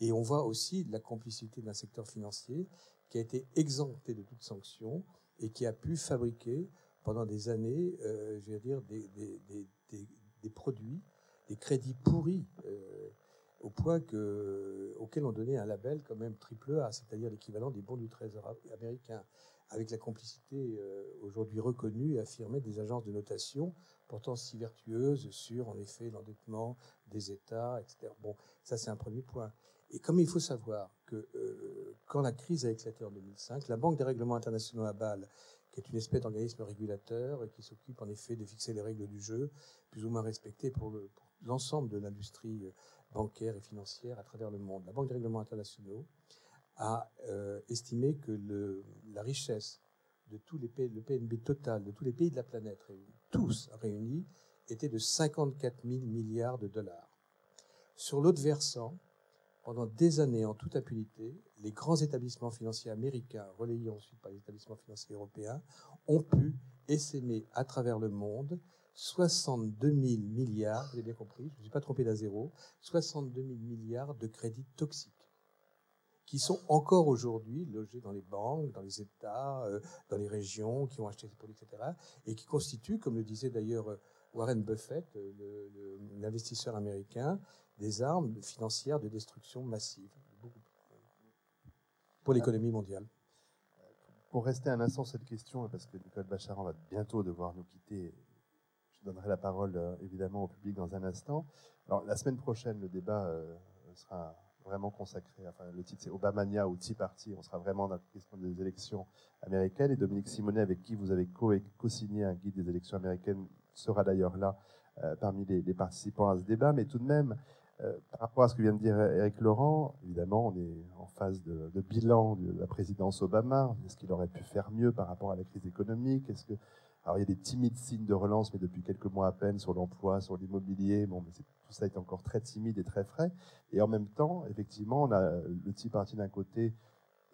Et on voit aussi la complicité d'un secteur financier qui a été exempté de toute sanction et qui a pu fabriquer pendant des années, euh, je veux dire, des produits des crédits pourris au point que, auquel on donnait un label quand même triple A, c'est-à-dire l'équivalent des bons du Trésor américain, avec la complicité aujourd'hui reconnue et affirmée des agences de notation, pourtant si vertueuses sur, en effet, l'endettement des États, etc. Bon, ça c'est un premier point. Et comme il faut savoir que euh, quand la crise a éclaté en 2005, la Banque des règlements internationaux à Bâle, qui est une espèce d'organisme régulateur et qui s'occupe en effet de fixer les règles du jeu, plus ou moins respectées pour l'ensemble de l'industrie euh, bancaire et financière à travers le monde. La Banque des règlements internationaux a euh, estimé que la richesse de tous les pays, le PNB total de tous les pays de la planète, tous réunis, était de 54 000 milliards de dollars. Sur l'autre versant, pendant des années, en toute impunité, les grands établissements financiers américains, relayés ensuite par les établissements financiers européens, ont pu essaimer à travers le monde 62 000 milliards, vous avez bien compris, je ne me suis pas trompé d'un zéro, 62 000 milliards de crédits toxiques, qui sont encore aujourd'hui logés dans les banques, dans les États, euh, dans les régions, qui ont acheté ces produits, etc., et qui constituent, comme le disait d'ailleurs euh, Warren Buffett, euh, l'investisseur américain, des armes financières de destruction massive pour l'économie mondiale. Pour rester un instant cette question, parce que Nicole Bacharan va bientôt devoir nous quitter, donnerai la parole euh, évidemment au public dans un instant. Alors la semaine prochaine, le débat euh, sera vraiment consacré, enfin le titre c'est Obamania ou Tea Party, on sera vraiment dans la question des élections américaines et Dominique Simonet avec qui vous avez co-signé un guide des élections américaines sera d'ailleurs là euh, parmi les, participants à ce débat, mais tout de même, par rapport à ce que vient de dire Eric Laurent, évidemment, on est en phase de, bilan de la présidence Obama. Est-ce qu'il aurait pu faire mieux par rapport à la crise économique? Alors il y a des timides signes de relance, mais depuis quelques mois à peine sur l'emploi, sur l'immobilier. Bon, mais tout ça est encore très timide et très frais. Et en même temps, effectivement, on a le Tea Party d'un côté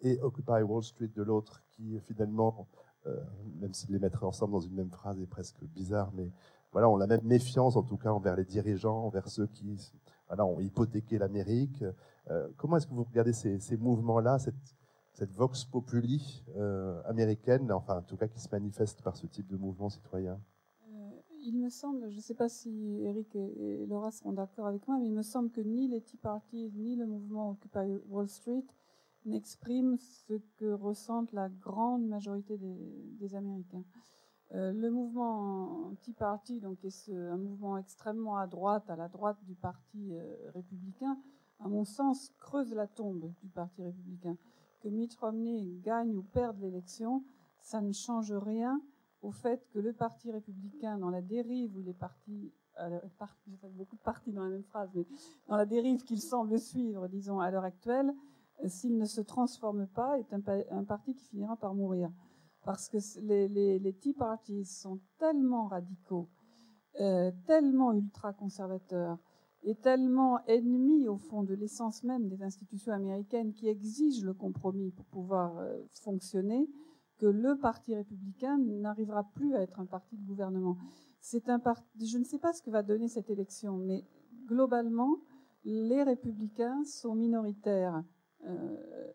et Occupy Wall Street de l'autre, qui finalement, euh, même si les mettre ensemble dans une même phrase est presque bizarre, mais voilà, on a même méfiance en tout cas envers les dirigeants, envers ceux qui voilà, ont hypothéqué l'Amérique. Euh, comment est-ce que vous regardez ces, mouvements-là, cette, cette, vox populi euh, américaine, enfin en tout cas qui se manifeste par ce type de mouvement citoyen euh, Il me semble, je ne sais pas si Eric et, Laura seront d'accord avec moi, mais il me semble que ni les Tea Parties ni le mouvement Occupy Wall Street n'expriment ce que ressentent la grande majorité des, Américains. Euh, le mouvement Tea Party, donc, est un mouvement extrêmement à droite, à la droite du Parti républicain, à mon sens, creuse la tombe du Parti républicain. Que Mitt Romney gagne ou perde l'élection, ça ne change rien au fait que le Parti républicain, dans la dérive où les partis, euh, beaucoup de partis dans la même phrase, mais dans la dérive qu'il semble suivre, disons, à l'heure actuelle, s'il ne se transforme pas, est un parti qui finira par mourir. Parce que les, les, Tea Parties sont tellement radicaux, euh, tellement ultra-conservateurs et tellement ennemis au fond de l'essence même des institutions américaines qui exigent le compromis pour pouvoir euh, fonctionner, que le Parti républicain n'arrivera plus à être un parti de gouvernement. C'est un parti, je ne sais pas ce que va donner cette élection, mais globalement, les républicains sont minoritaires euh,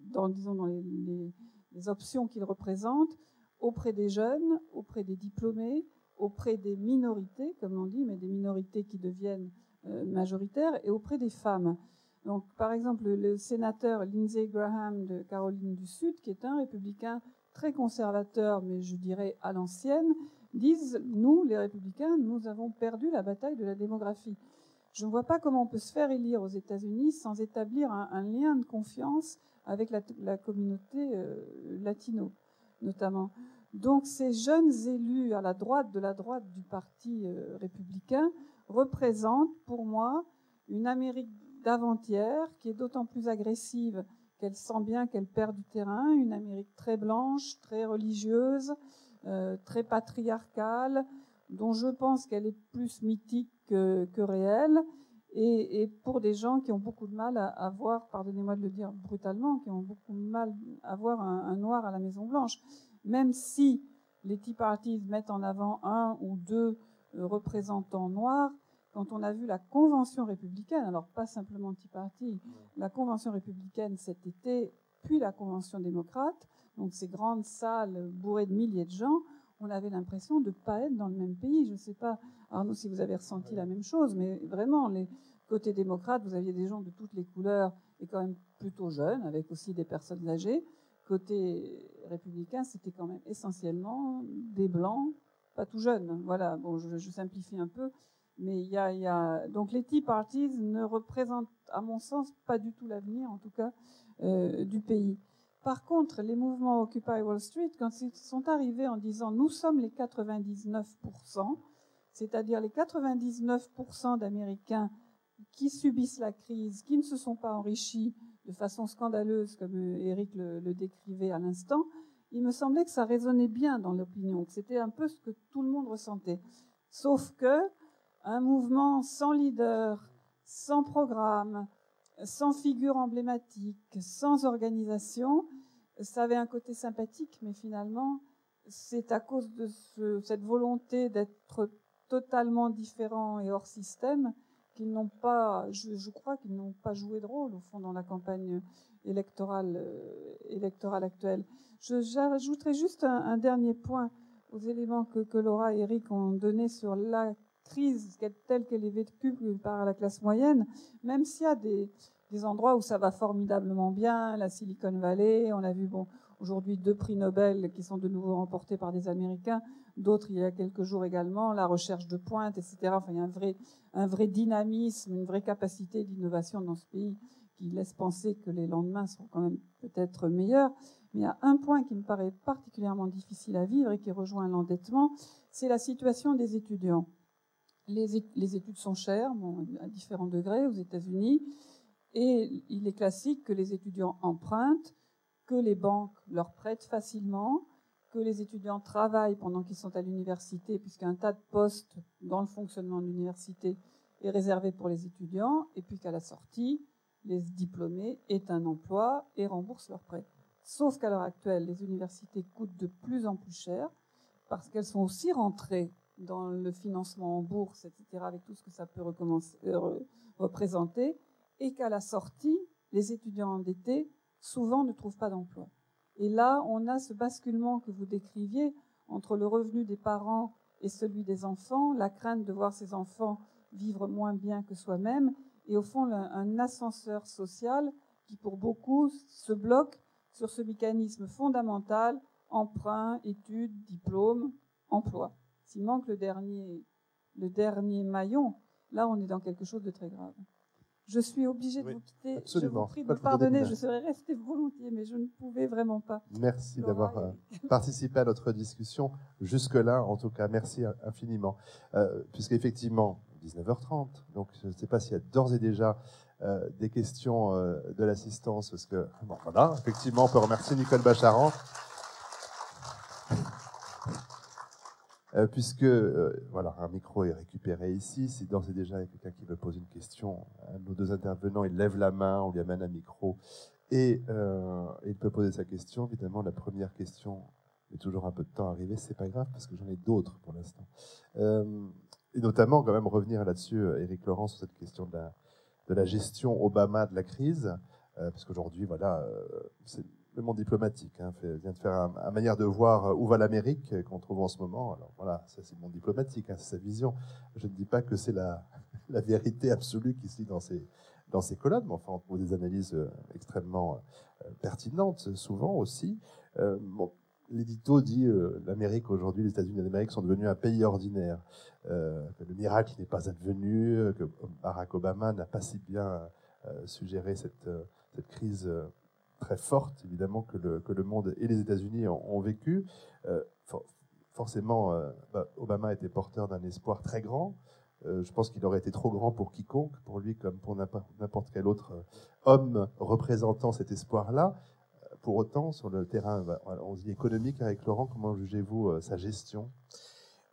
dans, les options qu'ils représentent auprès des jeunes, auprès des diplômés, auprès des minorités, comme on dit, mais des minorités qui deviennent euh, majoritaires, et auprès des femmes. Donc, par exemple, le, sénateur Lindsey Graham de Caroline du Sud, qui est un républicain très conservateur, mais je dirais à l'ancienne, disent, nous, les républicains, nous avons perdu la bataille de la démographie. Je ne vois pas comment on peut se faire élire aux États-Unis sans établir un lien de confiance avec la, communauté euh, latino, notamment. Donc ces jeunes élus à la droite de la droite du Parti euh, républicain représentent pour moi une Amérique d'avant-hier qui est d'autant plus agressive qu'elle sent bien qu'elle perd du terrain, une Amérique très blanche, très religieuse, euh, très patriarcale, dont je pense qu'elle est plus mythique que, que réelle, et, pour des gens qui ont beaucoup de mal à, voir, pardonnez-moi de le dire brutalement, qui ont beaucoup de mal à voir un, noir à la Maison Blanche, même si les Tea Parties mettent en avant un ou deux euh, représentants noirs, quand on a vu la convention républicaine, alors pas simplement Tea Party, la convention républicaine cet été, puis la convention démocrate, donc ces grandes salles bourrées de milliers de gens, on avait l'impression de ne pas être dans le même pays. Je ne sais pas, Arnaud, si vous avez ressenti la même chose, mais vraiment, les côtés démocrates, vous aviez des gens de toutes les couleurs et quand même plutôt jeunes, avec aussi des personnes âgées. Côté républicain, c'était quand même essentiellement des blancs, pas tout jeunes. Voilà, bon, je, simplifie un peu, mais il y a, donc les Tea Parties ne représentent, à mon sens, pas du tout l'avenir, en tout cas, euh, du pays. Par contre, les mouvements Occupy Wall Street, quand ils sont arrivés en disant nous sommes les 99%, c'est-à-dire les 99% d'Américains qui subissent la crise, qui ne se sont pas enrichis de façon scandaleuse, comme Eric le, décrivait à l'instant, il me semblait que ça résonnait bien dans l'opinion, que c'était un peu ce que tout le monde ressentait. Sauf que un mouvement sans leader, sans programme, sans figure emblématique, sans organisation. Ça avait un côté sympathique, mais finalement, c'est à cause de cette volonté d'être totalement différent et hors système qu'ils n'ont pas, je, crois qu'ils n'ont pas joué de rôle au fond dans la campagne électorale, euh, électorale actuelle. J'ajouterai juste un, dernier point aux éléments que, que Laura et Eric ont donnés sur la crise telle qu'elle est vécue par la classe moyenne, même s'il y a des, des, endroits où ça va formidablement bien, la Silicon Valley, on a vu bon, aujourd'hui deux prix Nobel qui sont de nouveau remportés par des Américains, d'autres il y a quelques jours également, la recherche de pointe, etc. Enfin, il y a un vrai, dynamisme, une vraie capacité d'innovation dans ce pays qui laisse penser que les lendemains seront quand même peut-être meilleurs. Mais il y a un point qui me paraît particulièrement difficile à vivre et qui rejoint l'endettement, c'est la situation des étudiants. Les, études sont chères, à différents degrés aux États-Unis, et il est classique que les étudiants empruntent, que les banques leur prêtent facilement, que les étudiants travaillent pendant qu'ils sont à l'université, puisqu'un tas de postes dans le fonctionnement de l'université est réservé pour les étudiants, et puis qu'à la sortie, les diplômés aient un emploi et remboursent leurs prêts. Sauf qu'à l'heure actuelle, les universités coûtent de plus en plus cher, parce qu'elles sont aussi rentrées dans le financement en bourse, etc., avec tout ce que ça peut euh, représenter, et qu'à la sortie, les étudiants endettés souvent ne trouvent pas d'emploi. Et là, on a ce basculement que vous décriviez entre le revenu des parents et celui des enfants, la crainte de voir ses enfants vivre moins bien que soi-même, et au fond un ascenseur social qui pour beaucoup se bloque sur ce mécanisme fondamental, emprunt, études, diplôme, emploi. S'il manque le dernier, le dernier maillon, là, on est dans quelque chose de très grave. Je suis obligée de vous quitter. Absolument. Je vous prie de me pardonner, je serais restée volontiers, mais je ne pouvais vraiment pas. Merci d'avoir euh, participé à notre discussion jusque-là. En tout cas, merci infiniment. Euh, Puisqu'effectivement, 19h30, donc je ne sais pas s'il y a d'ores et déjà euh, des questions euh, de l'assistance, parce que, bon, voilà, effectivement, on peut remercier Nicole Bacharan. Euh, puisque euh, voilà, un micro est récupéré ici. Si d'ores et déjà il y a quelqu'un qui veut poser une question, à nos deux intervenants, il lève la main, on lui amène un micro et euh, il peut poser sa question. Évidemment, la première question met toujours un peu de temps à arriver, c'est pas grave parce que j'en ai d'autres pour l'instant. et notamment, quand même, revenir là-dessus, Éric Laurent, sur cette question de la, de la gestion Obama de la crise, parce qu'aujourd'hui, voilà, c'est le monde diplomatique hein, vient de faire une manière de voir euh, où va l'Amérique euh, qu'on trouve en ce moment. Alors voilà, ça c'est le monde diplomatique, hein, c'est sa vision. Je ne dis pas que c'est la, vérité absolue qui se lit dans ces, dans ces colonnes, mais enfin on trouve des analyses euh, extrêmement pertinentes, souvent aussi. L'édito dit l'Amérique aujourd'hui, les États-Unis d'Amérique sont devenus un pays ordinaire, le miracle n'est pas advenu, que Barack Obama n'a pas si bien suggéré cette, cette crise très forte, évidemment, que le, que le monde et les États-Unis ont, vécu. Euh, forcément, euh, bah, Obama était porteur d'un espoir très grand. Euh, je pense qu'il aurait été trop grand pour quiconque, pour lui comme pour n'importe quel autre homme représentant cet espoir-là. Pour autant, sur le terrain, bah, on dit économique avec Laurent, comment jugez-vous sa gestion?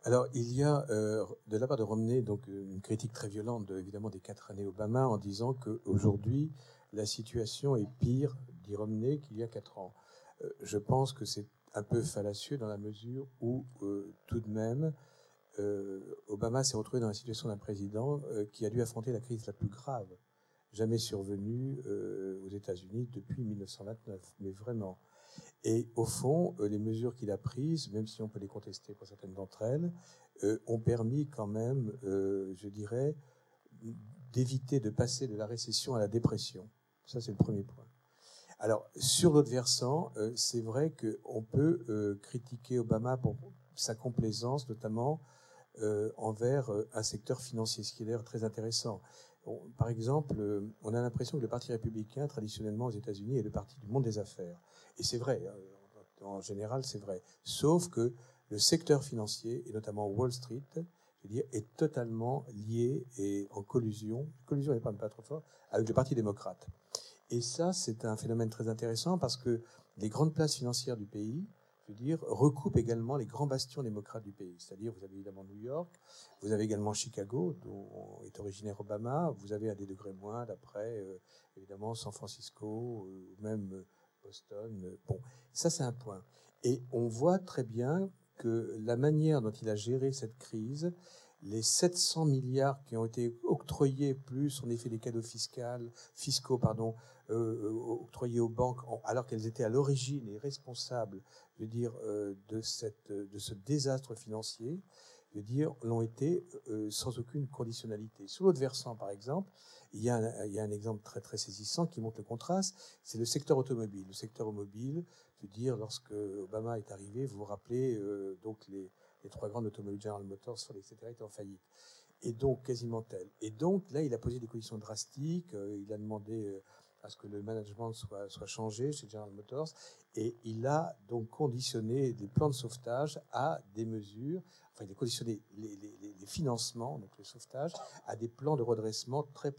Alors, il y a de la part de Romney donc une critique très violente, évidemment, des quatre années Obama, en disant qu'aujourd'hui, la situation est pire qu'il y a quatre ans. Euh, je pense que c'est un peu fallacieux dans la mesure où, euh, tout de même, euh, Obama s'est retrouvé dans la situation d'un président qui a dû affronter la crise la plus grave jamais survenue aux États-Unis depuis 1929. Mais vraiment. Et au fond, les mesures qu'il a prises, même si on peut les contester pour certaines d'entre elles, ont permis quand même, je dirais, d'éviter de passer de la récession à la dépression. Ça, c'est le premier point. Alors, sur l'autre versant, c'est vrai qu'on peut critiquer Obama pour sa complaisance, notamment envers un secteur financier, ce qui est d'ailleurs très intéressant. par exemple, on a l'impression que le Parti républicain, traditionnellement aux États-Unis, est le parti du monde des affaires. Et c'est vrai, euh, en général, c'est vrai. Sauf que le secteur financier, et notamment Wall Street, je veux dire, est totalement lié et en collusion, collusion n'est pas, pas trop fort, avec le Parti démocrate. Et ça, c'est un phénomène très intéressant parce que les grandes places financières du pays, je veux dire, recoupent également les grands bastions démocrates du pays. C'est-à-dire, vous avez évidemment New York, vous avez également Chicago, dont est originaire Obama, vous avez à des degrés moins, d'après, euh, évidemment, San Francisco, euh, même Boston. Euh, bon, ça c'est un point. Et on voit très bien que la manière dont il a géré cette crise, les 700 milliards qui ont été octroyés, plus en effet des cadeaux fiscaux, fiscaux pardon, euh, euh, octroyés aux banques, alors qu'elles étaient à l'origine et responsables, je veux dire, de, cette, de ce désastre financier, je veux dire, l'ont été sans aucune conditionnalité. Sur l'autre versant, par exemple, il y, a un, il y, a un, exemple très très saisissant qui montre le contraste, c'est le secteur automobile. Le secteur automobile, je veux dire, lorsque Obama est arrivé, vous vous rappelez, euh, donc les, les, trois grandes automobiles General Motors, etc., étaient en faillite. Et donc, quasiment tel. Et donc, là, il a posé des conditions drastiques, euh, il a demandé euh, à ce que le management soit, soit changé chez General Motors, et il a donc conditionné des plans de sauvetage à des mesures, enfin, il a conditionné les financements, donc le sauvetage, à des plans de redressement très,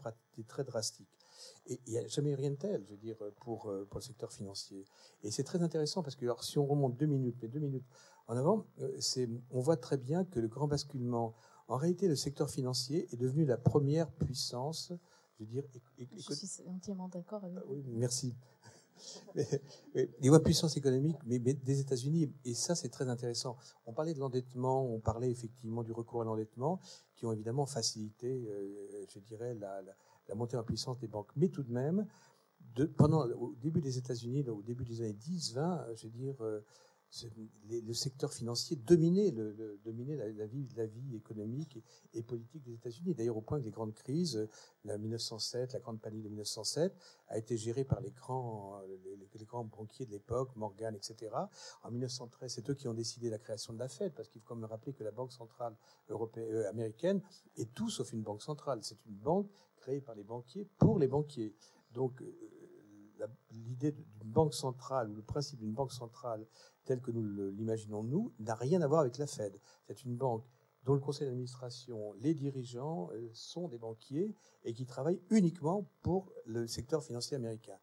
très drastiques. Et il n'y a jamais rien de tel, je veux dire, pour, euh, pour le secteur financier. Et c'est très intéressant parce que alors, si on remonte deux minutes, mais deux minutes en avant, euh, c'est, on voit très bien que le grand basculement, en réalité, le secteur financier est devenu la première puissance, je veux dire. Je suis entièrement d'accord avec vous. Oui, merci. les voies puissance économique mais, des États-Unis, et ça c'est très intéressant. On parlait de l'endettement, on parlait effectivement du recours à l'endettement, qui ont évidemment facilité, euh, je dirais, la, la, la, montée en puissance des banques. Mais tout de même, au début des États-Unis, au début des années 10-20, je veux dire, euh, le secteur financier dominait, la, vie, économique et, politique des États-Unis. D'ailleurs, au point que les grandes crises, la 1907, la grande panique de 1907, a été gérée par les grands, banquiers de l'époque, Morgan, etc. En 1913, c'est eux qui ont décidé la création de la Fed, parce qu'il faut quand même rappeler que la Banque centrale euh, américaine est tout sauf une banque centrale. C'est une banque créée par les banquiers pour les banquiers. Donc, euh, l'idée d'une banque centrale ou le principe d'une banque centrale tel que nous l'imaginons nous n'a rien à voir avec la Fed. C'est une banque dont le conseil d'administration, les dirigeants euh, sont des banquiers et qui travaillent uniquement pour le secteur financier américain.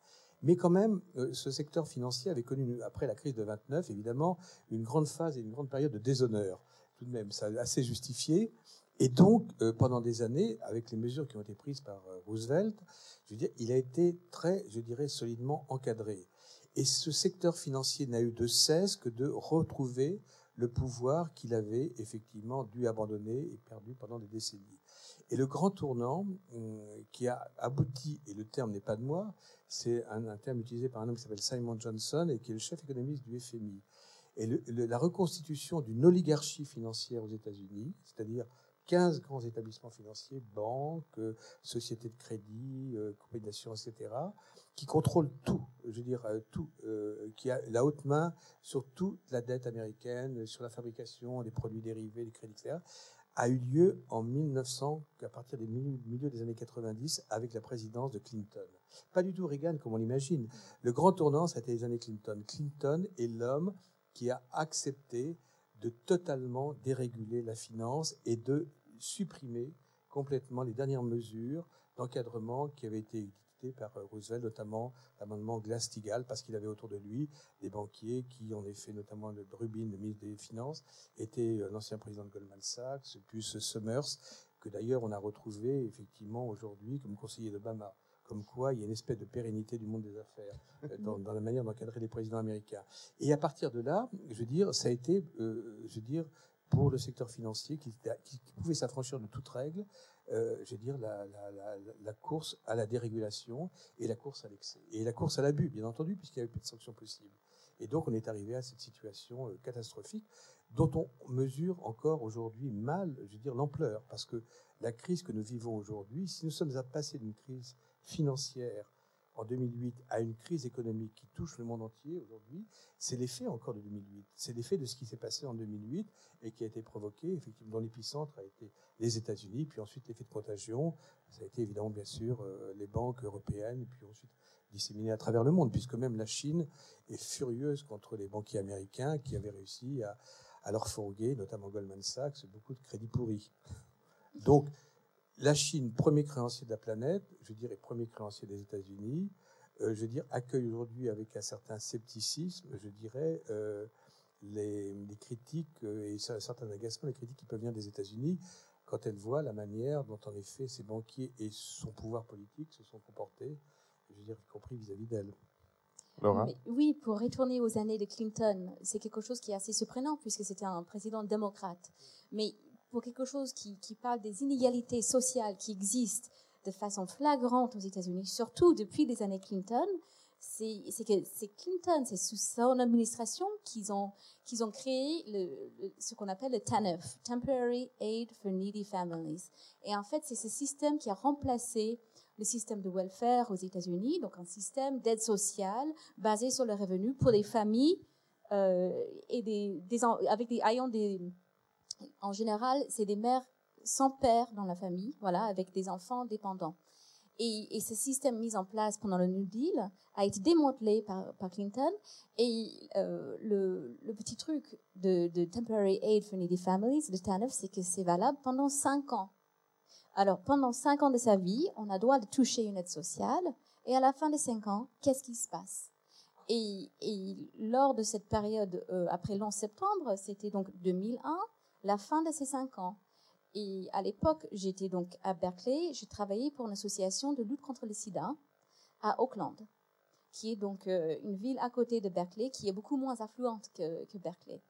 Mais quand même, euh, ce secteur financier avait connu, après la crise de 29, évidemment, une grande phase et une grande période de déshonneur. Tout de même, ça assez justifié. Et donc, euh, pendant des années, avec les mesures qui ont été prises par Roosevelt, je veux dire, il a été très, je dirais, solidement encadré. Et ce secteur financier n'a eu de cesse que de retrouver le pouvoir qu'il avait effectivement dû abandonner et perdu pendant des décennies. Et le grand tournant euh, qui a abouti, et le terme n'est pas de moi, c'est un, un, terme utilisé par un homme qui s'appelle Simon Johnson et qui est le chef économiste du FMI. Et le, le, la reconstitution d'une oligarchie financière aux États-Unis, c'est-à-dire 15 grands établissements financiers, banques, sociétés de crédit, euh, compagnies d'assurance, etc., qui contrôlent tout, je veux dire euh, tout, euh, qui a la haute main sur toute la dette américaine, sur la fabrication, des produits dérivés, des crédits, etc., a eu lieu en 1900, à partir des milieux des années 90, avec la présidence de Clinton. Pas du tout Reagan comme on l'imagine. Le grand tournant, c'était les années Clinton. Clinton est l'homme qui a accepté de totalement déréguler la finance et de supprimer complètement les dernières mesures d'encadrement qui avaient été dictées par Roosevelt, notamment l'amendement Glass-Steagall, parce qu'il avait autour de lui des banquiers qui, en effet, notamment le Rubin, le ministre des Finances, était l'ancien président de Goldman Sachs, plus Summers, que d'ailleurs on a retrouvé effectivement aujourd'hui comme conseiller d'Obama comme quoi il y a une espèce de pérennité du monde des affaires euh, dans, dans, la manière d'encadrer les présidents américains. Et à partir de là, je veux dire, ça a été, euh, je veux dire, pour le secteur financier qui, pouvait s'affranchir de toute règle, euh, je veux dire, la, course à la dérégulation et la course à l'excès. Et la course à l'abus, bien entendu, puisqu'il n'y avait plus de sanctions possibles. Et donc, on est arrivé à cette situation euh, catastrophique dont on mesure encore aujourd'hui mal, je veux dire, l'ampleur. Parce que la crise que nous vivons aujourd'hui, si nous sommes à passer d'une crise financière en 2008 à une crise économique qui touche le monde entier aujourd'hui, c'est l'effet encore de 2008. C'est l'effet de ce qui s'est passé en 2008 et qui a été provoqué, effectivement, dans l'épicentre a été les États-Unis, puis ensuite l'effet de contagion, ça a été évidemment, bien sûr, euh, les banques européennes, puis ensuite disséminé à travers le monde, puisque même la Chine est furieuse contre les banquiers américains qui avaient réussi à, à leur fourguer, notamment Goldman Sachs, beaucoup de crédits pourris. Donc, la Chine, premier créancier de la planète, je dirais premier créancier des États-Unis, euh, je veux dire, accueille aujourd'hui avec un certain scepticisme, je dirais, euh, les, critiques euh, et un certain agacement, les critiques qui peuvent venir des États-Unis quand elle voit la manière dont, en effet, ces banquiers et son pouvoir politique se sont comportés, je veux dire, y compris vis-à-vis d'elle. Laura? Oui, pour retourner aux années de Clinton, c'est quelque chose qui est assez surprenant puisque c'était un président démocrate. Mais pour quelque chose qui, parle des inégalités sociales qui existent de façon flagrante aux États-Unis, surtout depuis les années Clinton, c'est que c'est Clinton, c'est sous son administration qu'ils ont, qu'ils ont créé ce qu'on appelle le TANF, Temporary Aid for Needy Families. Et en fait, c'est ce système qui a remplacé le système de welfare aux États-Unis, donc un système d'aide sociale basé sur le revenu pour les familles euh, et des, avec des ayant des en général, c'est des mères sans père dans la famille, voilà, avec des enfants dépendants. Et, ce système mis en place pendant le New Deal a été démantelé par, Clinton. Et euh, le, petit truc de, Temporary Aid for Needy Families, de TANF, c'est que c'est valable pendant cinq ans. Alors, pendant cinq ans de sa vie, on a droit de toucher une aide sociale. Et à la fin des cinq ans, qu'est-ce qui se passe? Et, lors de cette période, euh, après le 11 septembre, c'était donc 2001, la fin de ces cinq ans. Et à l'époque, j'étais donc à Berkeley, je travaillais pour une association de lutte contre le sida à Auckland, qui est donc euh, une ville à côté de Berkeley, qui est beaucoup moins affluente que, Berkeley.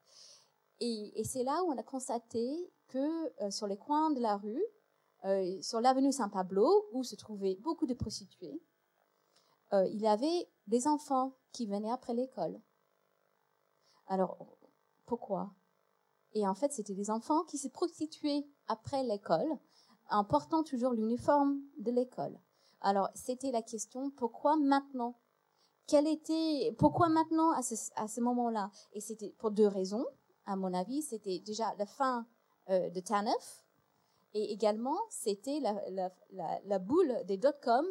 Et, c'est là où on a constaté que euh, sur les coins de la rue, euh, sur l'avenue Saint-Pablo, où se trouvaient beaucoup de prostituées, il y avait des enfants qui venaient après l'école. Alors, pourquoi? Et en fait, c'était des enfants qui se prostituaient après l'école en portant toujours l'uniforme de l'école. Alors, c'était la question, pourquoi maintenant? Quel était, Pourquoi maintenant à ce, moment-là? Et c'était pour deux raisons, à mon avis. C'était déjà la fin euh, de TANF et également, c'était la, boule des dot-com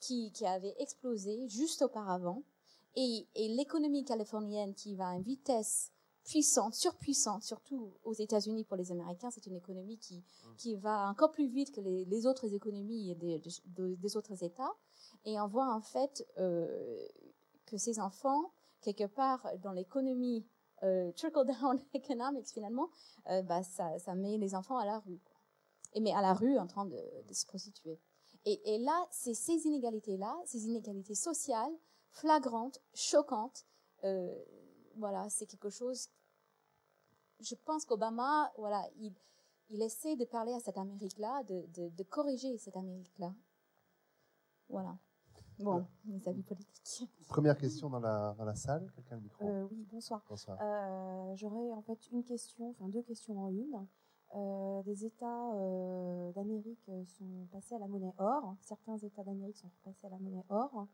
qui, qui avait explosé juste auparavant. Et, et l'économie californienne qui va à une vitesse puissante, surpuissante, surtout aux États-Unis pour les Américains. C'est une économie qui, mm. qui va encore plus vite que les, autres économies des, des, autres États. Et on voit en fait euh, que ces enfants, quelque part dans l'économie euh, trickle-down economics finalement, euh, bah, ça, ça, met les enfants à la rue. Et mais à la rue en train de, se prostituer. Et, et là, c'est ces inégalités-là, ces inégalités sociales, flagrantes, choquantes, voilà, c'est quelque chose. Je pense qu'Obama, voilà, il, il essaie de parler à cette Amérique-là, de, de, corriger cette Amérique-là. Voilà. Bon, mes avis politiques. Première question dans la, dans la salle, quelqu'un le micro? Euh, Oui, bonsoir. bonsoir. Euh, j'aurais en fait une question, enfin deux questions en une. Euh, des États d'Amérique sont passés à la monnaie or. Certains États d'Amérique sont passés à la monnaie or.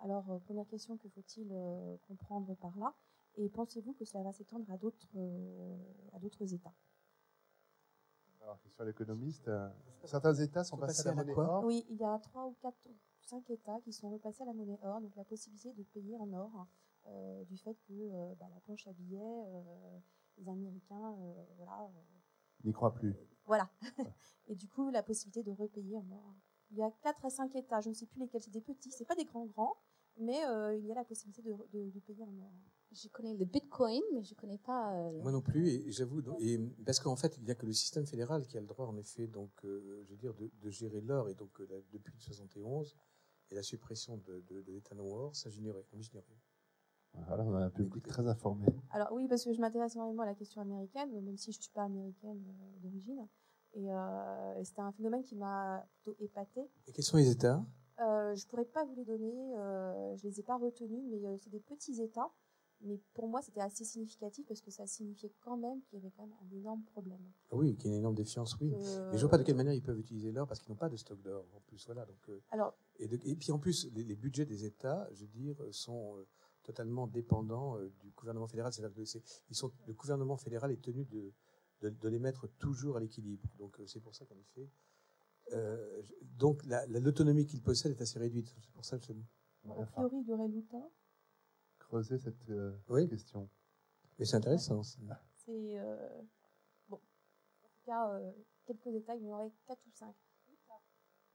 Alors, première question, que faut-il comprendre par là? Et pensez-vous que cela va s'étendre à d'autres euh, à d'autres États? Alors, question à l'économiste. Euh, certains États sont passés, à la monnaie or Oui, il y a trois ou quatre, cinq États qui sont repassés à la monnaie or, donc la possibilité de payer en or euh, du fait que bah, la planche à billets, les Américains, voilà. N'y croient plus. Voilà. et du coup, la possibilité de repayer en or. Il y a quatre à cinq États, je ne sais plus lesquels, c'est des petits, c'est pas des grands grands, mais il y a la possibilité de, de payer en or. Je connais le Bitcoin, mais je ne connais pas. Euh, Moi non plus, et j'avoue, et parce qu'en fait, il n'y a que le système fédéral qui a le droit, en effet, donc, euh, je veux dire, de, gérer l'or, et donc euh, depuis 71 et la suppression de, de, l'État noir, ça j'ignorais. Voilà, on a un public très informé. Alors oui, parce que je m'intéresse énormément à la question américaine, même si je ne suis pas américaine d'origine. Et, c'était un phénomène qui m'a plutôt épaté. Et quels sont les États? Je ne pourrais pas vous les donner, je ne les ai pas retenus, mais c'est des petits États mais pour moi, c'était assez significatif parce que ça signifiait quand même qu'il y avait quand même un énorme problème. Oui, qu'il y a une énorme défiance, oui. Euh, Mais je vois pas de quelle manière ils peuvent utiliser l'or parce qu'ils n'ont pas de stock d'or en plus. Voilà. Donc, euh, Alors, et, de- et puis en plus, les, les budgets des États, je veux dire, sont euh, totalement dépendants euh, du gouvernement fédéral. C'est- ils sont, le gouvernement fédéral est tenu de, de, de les mettre toujours à l'équilibre. Donc euh, c'est pour ça qu'en effet, euh, donc la- la- l'autonomie qu'ils possèdent est assez réduite. C'est pour ça que a priori, il y aurait l'Utah. Creuser cette euh, Oui. question. Mais c'est intéressant. c'est- C'est. euh, bon. En tout cas, euh, quelques détails, il y en aurait 4 ou 5.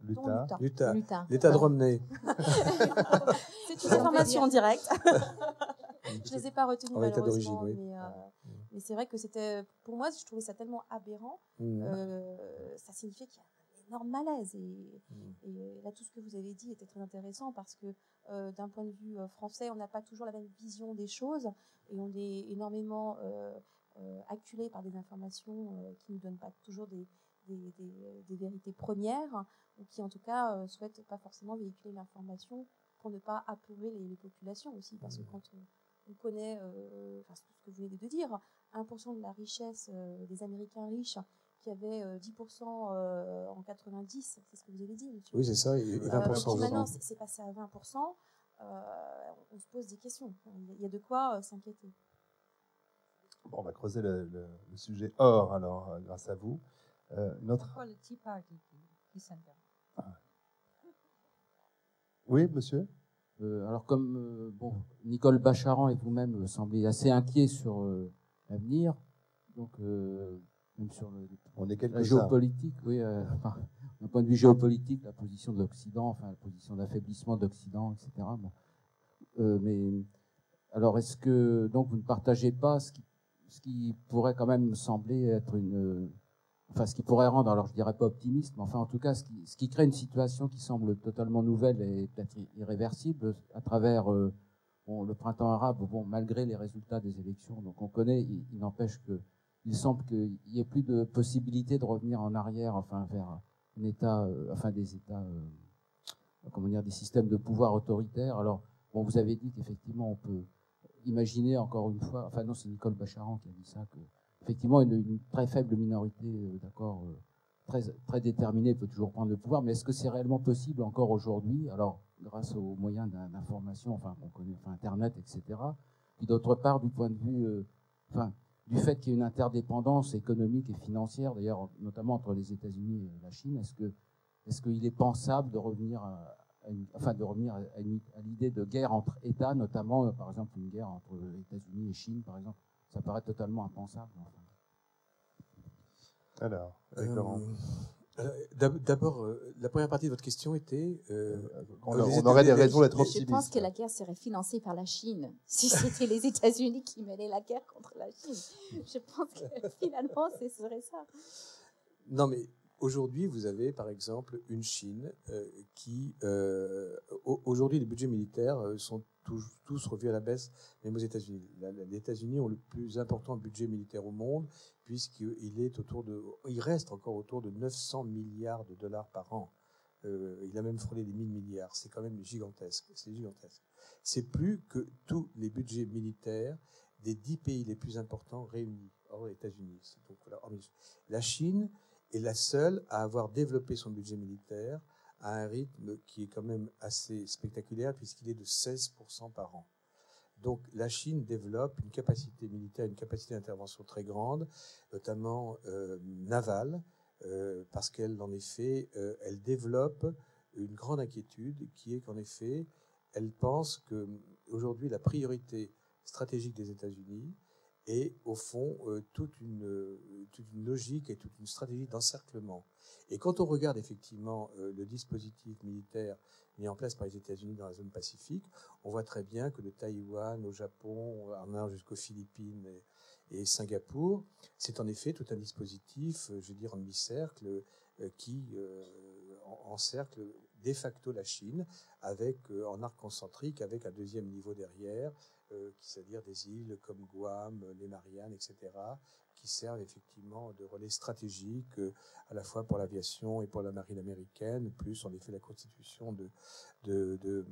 Dont L'Utah. l'Utah. L'Utah, Lutin. l'État de Romney. C'est une information en direct. je les ai pas retenues En état malheureusement, d'origine, oui. mais, euh, mais c'est vrai que c'était, pour moi, je trouvais ça tellement aberrant. Mm. euh, ça signifiait qu'il y a énorme malaise. Et, Mm. et là, tout ce que vous avez dit était très intéressant parce que euh, d'un point de vue euh, français, on n'a pas toujours la même vision des choses et on est énormément euh, euh, acculé par des informations euh, qui ne nous donnent pas toujours des, des, des- des vérités premières ou qui, en tout cas, euh, souhaitent pas forcément véhiculer l'information pour ne pas apeurer les, les populations aussi. Parce que quand on, on connaît, euh, enfin, tout ce que vous venez de dire, 1% de la richesse euh, des Américains riches qui avait euh, 10% euh, en 90, c'est ce que vous avez dit, monsieur. Oui, c'est ça, et, et Euh, 20% puis maintenant, c'est passé à 20%. euh, on se pose des questions. Il y a- y de quoi euh, s'inquiéter. Bon, on va creuser le, le- le sujet or, alors, euh, grâce à vous. Euh, notre... Pourquoi le Tea Party qui, qui s'intéresse? Oui, monsieur Euh, alors comme euh, bon, Nicole Bacharan et vous-même euh, semblez assez inquiets sur euh, l'avenir, donc euh, même sur le, On est la quelques-uns. géopolitique, oui, euh, enfin, d'un point de vue géopolitique, la position de l'Occident, enfin la position d'affaiblissement de l'Occident, etc. Bon. Euh, mais alors est-ce que donc vous ne partagez pas ce qui, ce qui pourrait quand même sembler être une, enfin ce qui pourrait rendre, alors je dirais pas optimiste, mais enfin en tout cas ce qui, ce qui crée une situation qui semble totalement nouvelle et peut-être irréversible à travers euh, bon, le printemps arabe, bon malgré les résultats des élections, donc on connaît, il, il n'empêche que il semble qu'il n'y ait plus de possibilité de revenir en arrière, enfin vers un État, euh, enfin des États, euh, comment dire, des systèmes de pouvoir autoritaires. Alors, bon, vous avez dit qu'effectivement, on peut imaginer encore une fois, enfin non, c'est Nicole Bacharan qui a dit ça, que effectivement une, très faible minorité, euh, d'accord, très très déterminée peut toujours prendre le pouvoir, mais est-ce que c'est réellement possible encore aujourd'hui? Alors, grâce aux moyens d'in- d'information, enfin qu'on connaît, enfin Internet, etc. Puis d'autre part, du point de vue, enfin du fait qu'il y ait une interdépendance économique et financière, d'ailleurs notamment entre les États-Unis et la Chine, est-ce que est-ce qu'il est pensable de revenir à, à une- enfin de revenir à, à une- à l'idée de guerre entre États, notamment euh, par exemple une guerre entre États-Unis et Chine, par exemple, ça paraît totalement impensable. enfin. Alors, avec Laurent. Euh, D'abord, euh, la première partie de votre question était. euh, on, les on États- aurait des raisons d'être Je optimistes. pense que la guerre serait financée par la Chine si c'était les États-Unis qui menaient la guerre contre la Chine. Je pense que finalement, ce serait ça. Non, mais aujourd'hui, vous avez par exemple une Chine euh, qui. euh, au- aujourd'hui, les budgets militaires euh, sont tous, revus à la baisse, même aux États-Unis. Les États-Unis ont le plus important budget militaire au monde, puisqu'il est autour de. Il reste encore autour de 900 milliards de dollars par an. Euh, il a même frôlé les 1000 milliards. C'est quand même gigantesque. C'est gigantesque. C'est plus que tous les budgets militaires des 10 pays les plus importants réunis, hors les États-Unis. Donc, voilà, la Chine est la seule à avoir développé son budget militaire à un rythme qui est quand même assez spectaculaire puisqu'il est de 16% par an. Donc la Chine développe une capacité militaire, une capacité d'intervention très grande, notamment euh, navale, euh, parce qu'elle, en effet, euh, elle développe une grande inquiétude qui est qu'en effet, elle pense que aujourd'hui la priorité stratégique des États-Unis est au fond euh, toute, une, euh, toute une logique et toute une stratégie d'encerclement. Et quand on regarde effectivement euh, le dispositif militaire mis en place par les États-Unis dans la zone Pacifique, on voit très bien que de Taïwan au Japon, en allant jusqu'aux Philippines et, et Singapour, c'est en effet tout un dispositif, je veux dire, en demi-cercle, qui en- encercle de facto la Chine, avec, en arc concentrique, avec un deuxième niveau derrière, c'est-à-dire des îles comme Guam, les Mariannes, etc., qui servent effectivement de relais stratégiques euh, à la fois pour l'aviation et pour la marine américaine, plus en effet la constitution de, de, de,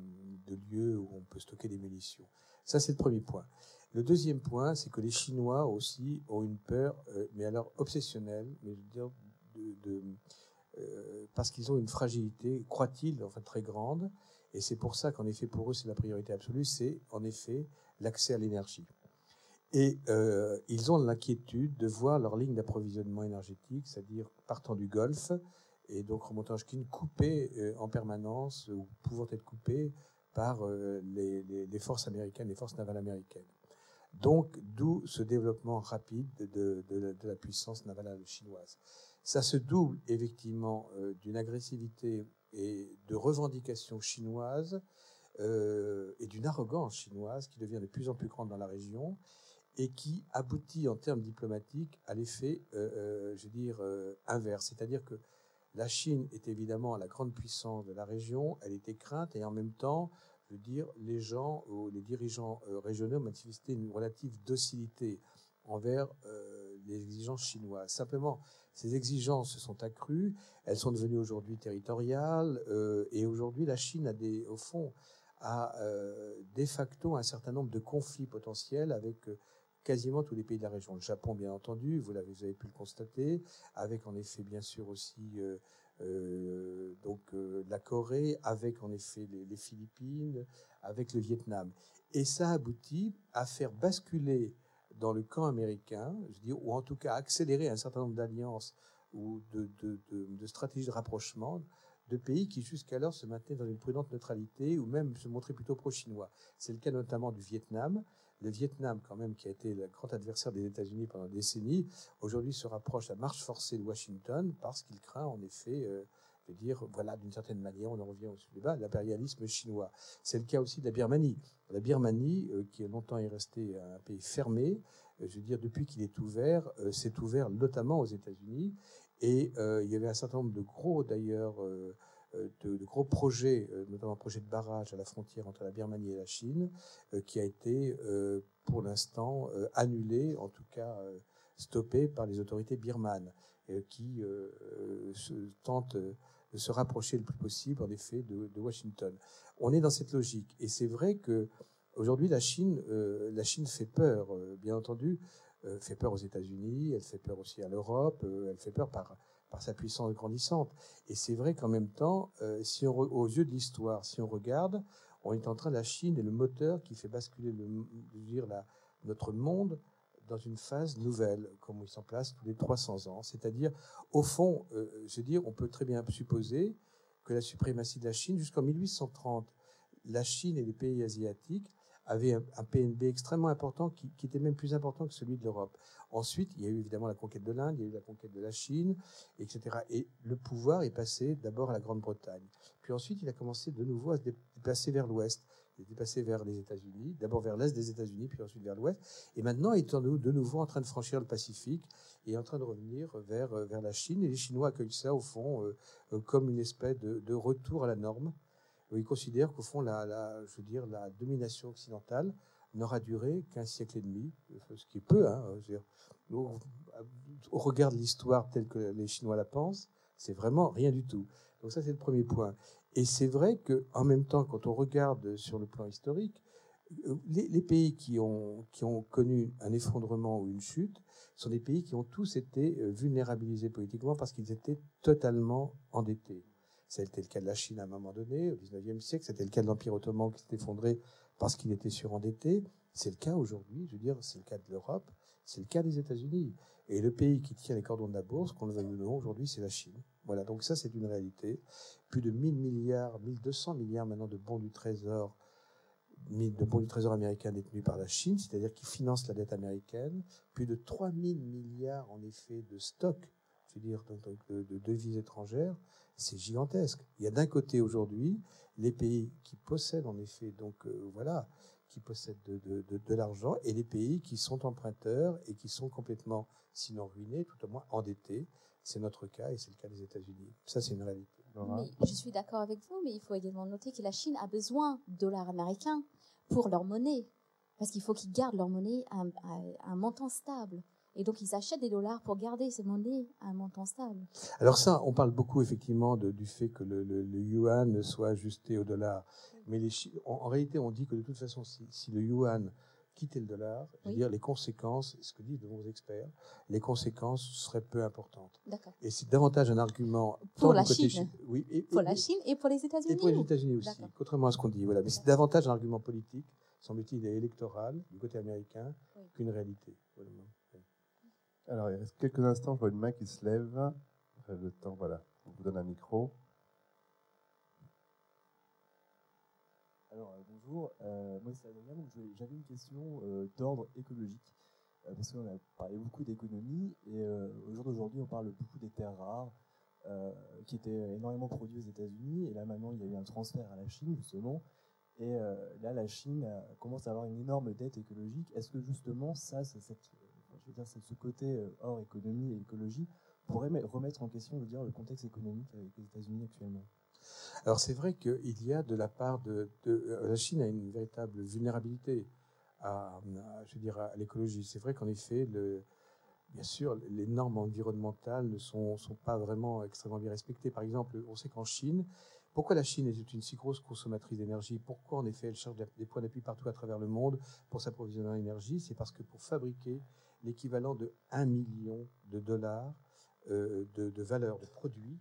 lieux où on peut stocker des munitions. Ça, c'est le premier point. Le deuxième point, c'est que les Chinois aussi ont une peur, euh, mais alors obsessionnelle, mais je veux dire, de, euh, parce qu'ils ont une fragilité, croit-il, enfin très grande, et c'est pour ça qu'en effet, pour eux, c'est la priorité absolue, c'est en effet l'accès à l'énergie. Et euh, ils ont l'inquiétude de voir leur ligne d'approvisionnement énergétique, c'est-à-dire partant du Golfe et donc remontant Chine, coupée euh, en permanence ou pouvant être coupée par euh, les, forces américaines, les forces navales américaines. Donc, d'où ce développement rapide de, de, la puissance navale chinoise. Ça se double effectivement d'une agressivité et de revendications chinoises euh, et d'une arrogance chinoise qui devient de plus en plus grande dans la région et qui aboutit en termes diplomatiques à l'effet, euh, euh, je veux dire, inverse. C'est-à-dire que la Chine est évidemment la grande puissance de la région, elle était crainte et en même temps, je veux dire, les gens ou les dirigeants régionaux manifestaient une relative docilité envers les exigences chinoises. Simplement, ces exigences se sont accrues, elles sont devenues aujourd'hui territoriales et aujourd'hui la Chine a des, au fond, a de facto un certain nombre de conflits potentiels avec quasiment tous les pays de la région. Le Japon, bien entendu, vous, l'avez, avez pu le constater, avec en effet, bien sûr, aussi euh, euh, donc euh, la Corée, avec en effet les, Philippines, avec le Vietnam. Et ça aboutit à faire basculer dans le camp américain, je dire, ou en tout cas accélérer un certain nombre d'alliances ou de stratégies de rapprochement de pays qui jusqu'alors se maintenaient dans une prudente neutralité ou même se montraient plutôt pro-chinois. C'est le cas notamment du Vietnam, le Vietnam, quand même, qui a été le grand adversaire des États-Unis pendant des décennies, aujourd'hui se rapproche à marche forcée de Washington parce qu'il craint, en effet, euh, de dire, voilà, d'une certaine manière, on en revient au débat, l'impérialisme chinois. C'est le cas aussi de la Birmanie. La Birmanie, euh, qui longtemps est resté un pays fermé, euh, je veux dire, depuis qu'il est ouvert, euh, s'est ouvert notamment aux États-Unis. Et euh, il y avait un certain nombre de gros, d'ailleurs, euh, de, de, gros projets, euh, notamment un projet de barrage à la frontière entre la Birmanie et la Chine, euh, qui a été euh, pour l'instant annulé, en tout cas stoppé par les autorités birmanes, qui tentent de se rapprocher le plus possible, en effet, de, de Washington. On est dans cette logique, et c'est vrai que aujourd'hui la Chine, la Chine fait peur, bien entendu, fait peur aux États-Unis, elle fait peur aussi à l'Europe, elle fait peur par par sa puissance grandissante. Et c'est vrai qu'en même temps, euh, si on, aux yeux de l'histoire, si on regarde, on est en train, la Chine est le moteur qui fait basculer le, dire, la, notre monde dans une phase nouvelle, comme il s'en place tous les 300 ans. C'est-à-dire, au fond, euh, je dire, on peut très bien supposer que la suprématie de la Chine, jusqu'en 1830, la Chine et les pays asiatiques avaient un, PNB extrêmement important qui, était même plus important que celui de l'Europe. Ensuite, il y a eu évidemment la conquête de l'Inde, il y a eu la conquête de la Chine, etc. Et le pouvoir est passé d'abord à la Grande-Bretagne. Puis ensuite, il a commencé de nouveau à se déplacer vers l'ouest. Il est déplacé vers les États-Unis, d'abord vers l'est des États-Unis, puis ensuite vers l'ouest. Et maintenant, il est de nouveau en train de franchir le Pacifique et en train de revenir vers, la Chine. Et les Chinois accueillent ça, au fond, euh, comme une espèce de, retour à la norme. Ils considèrent qu'au fond, la, je domination occidentale n'aura duré qu'un siècle et demi, ce qui est peu. Hein, regard de l'histoire telle que les Chinois la pensent, c'est vraiment rien du tout. Donc ça, c'est le premier point. Et c'est vrai que, en même temps, quand on regarde sur le plan historique, les, les, pays qui ont, qui ont connu un effondrement ou une chute sont des pays qui ont tous été vulnérabilisés politiquement parce qu'ils étaient totalement endettés. C'était le cas de la Chine à un moment donné, au XIXe siècle. C'était le cas de l'Empire ottoman qui s'est effondré parce qu'il était surendetté. C'est le cas aujourd'hui, je veux dire, c'est le cas de l'Europe, c'est le cas des États-Unis. Et le pays qui tient les cordons de la bourse, qu'on le veuille ou non, aujourd'hui, c'est la Chine. Voilà, donc ça, c'est une réalité. Plus de 1000 milliards, 1200 milliards maintenant de bons du trésor, de bons du trésor américain détenus par la Chine, c'est-à-dire qui financent la dette américaine. Plus de 3000 milliards, en effet, de stocks, je veux dire, de devises étrangères. C'est gigantesque. Il y a d'un côté aujourd'hui les pays qui possèdent en effet, donc euh, voilà, qui possèdent de, de, de, de l'argent, et les pays qui sont emprunteurs et qui sont complètement, sinon ruinés, tout au moins endettés. C'est notre cas et c'est le cas des États-Unis. Ça, c'est une réalité. Mais je suis d'accord avec vous, mais il faut également noter que la Chine a besoin de dollars américains pour leur monnaie, parce qu'il faut qu'ils gardent leur monnaie à, à, à un montant stable. Et donc, ils achètent des dollars pour garder ces monnaies à un montant stable. Alors ça, on parle beaucoup effectivement de, du fait que le, le, le, yuan soit ajusté au dollar. Mais les, en, en, réalité, on dit que de toute façon, si, si, le yuan quitter le dollar, je veux Oui. dire, les conséquences, ce que disent de bons experts, les conséquences seraient peu importantes. Et c'est davantage un argument Pour la Chine. oui, et, Pour et- la Chine et pour les États-Unis. et pour les États-Unis aussi, contrairement à ce qu'on dit. Voilà. Mais c'est davantage un argument politique, semble-t-il, et électoral du côté américain Oui. qu'une réalité. Voilà. Alors, il reste quelques instants, je vois une main qui se lève. Enfin, Le temps, voilà. On vous donne un micro. Alors, euh, bonjour, Euh, moi c'est Adrien, j'avais une question euh, d'ordre écologique, Euh, parce qu'on a parlé beaucoup d'économie, et euh, au jour d'aujourd'hui on parle beaucoup des terres rares, euh, qui étaient énormément produites aux États-Unis, et là maintenant il y a eu un transfert à la Chine justement, et euh, là la Chine euh, commence à avoir une énorme dette écologique. Est-ce que justement ça, c'est cette, euh, je veux dire, c'est ce côté euh, hors économie et écologie pourrait me- remettre en question, je dire, le contexte économique avec les États-Unis actuellement Alors c'est vrai qu'il y a de la part de, euh, la Chine a une véritable vulnérabilité à, à, l'écologie. C'est vrai qu'en effet, bien sûr, les normes environnementales ne sont pas vraiment extrêmement bien respectées. Par exemple, on sait qu'en Chine, pourquoi la Chine est une si grosse consommatrice d'énergie? Pourquoi en effet elle cherche des points d'appui partout à travers le monde pour s'approvisionner en énergie? C'est parce que pour fabriquer l'équivalent de 1 million de dollars euh, de, valeur de produits,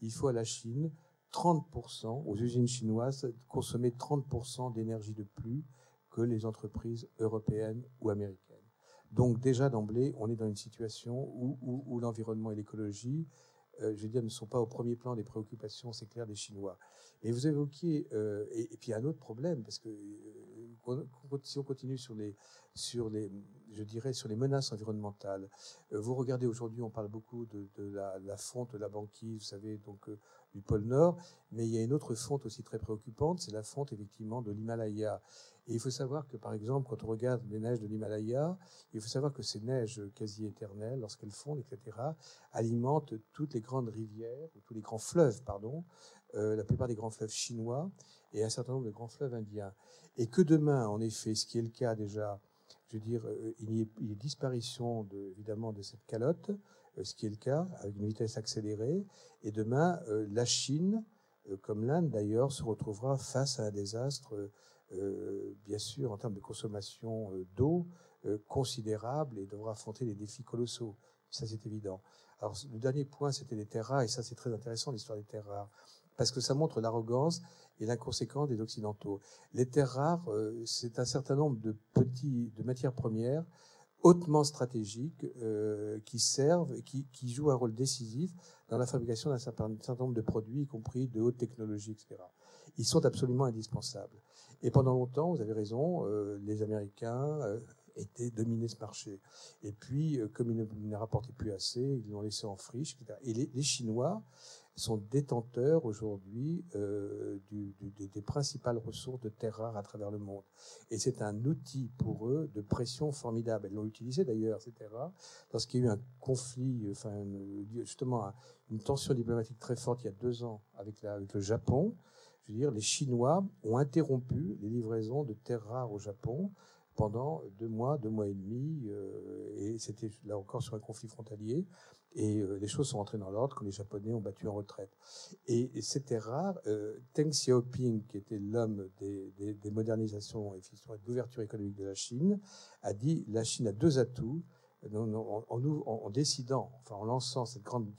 il faut à la Chine 30%, aux usines chinoises, consommer 30% d'énergie de plus que les entreprises européennes ou américaines. Donc déjà d'emblée, on est dans une situation où, l'environnement et l'écologie, je veux dire, ne sont pas au premier plan des préoccupations, c'est clair, des Chinois. Et vous évoquiez, euh, et, et puis un autre problème, parce que euh, si on continue sur les, sur les, je dirais, sur les menaces environnementales, euh, vous regardez aujourd'hui, on parle beaucoup de, la, la fonte de la banquise, vous savez, donc euh, du pôle Nord, mais il y a une autre fonte aussi très préoccupante, c'est la fonte effectivement de l'Himalaya. Et il faut savoir que, par exemple, quand on regarde les neiges de l'Himalaya, il faut savoir que ces neiges quasi éternelles, lorsqu'elles fondent, etc., alimentent toutes les grandes rivières, ou tous les grands fleuves, pardon, euh, la plupart des grands fleuves chinois et un certain nombre de grands fleuves indiens. Et que demain, en effet, ce qui est le cas déjà, je veux dire, euh, il y ait, disparition de, évidemment de cette calotte, ce qui est le cas, avec une vitesse accélérée, et demain, euh, la Chine, euh, comme l'Inde d'ailleurs, se retrouvera face à un désastre, euh, euh, bien sûr, en termes de consommation euh, d'eau euh, considérable et devra affronter des défis colossaux. Ça, c'est évident. Alors, le dernier point, c'était les terres rares, et ça, c'est très intéressant, l'histoire des terres rares, parce que ça montre l'arrogance et l'inconséquence des Occidentaux. Les terres rares, euh, c'est un certain nombre de petits, de matières premières hautement stratégiques euh, qui servent, qui, qui jouent un rôle décisif dans la fabrication d'un certain, nombre de produits, y compris de haute technologie, etc. Ils sont absolument indispensables. Et pendant longtemps, vous avez raison, euh, les Américains euh, étaient dominés ce marché. Et puis, euh, comme ils ne, ne rapportaient plus assez, ils l'ont laissé en friche, etc. Et les, les Chinois sont détenteurs aujourd'hui euh, des, principales ressources de terres rares à travers le monde. Et c'est un outil pour eux de pression formidable. Ils l'ont utilisé d'ailleurs, ces terres rares, lorsqu'il y a eu un conflit, enfin, justement, un- une tension diplomatique très forte il y a deux ans avec le Japon. Je veux dire, les Chinois ont interrompu les livraisons de terres rares au Japon pendant deux mois, deux mois et demi, euh, et c'était là encore sur un conflit frontalier. Et euh, les choses sont rentrées dans l'ordre quand les Japonais ont battu en retraite. Et, c'était rare. Euh, Deng Xiaoping, qui était l'homme des, des, des modernisations et d'ouverture économique de la Chine, a dit la Chine a deux atouts. En, en- décidant, enfin en lançant cette grande,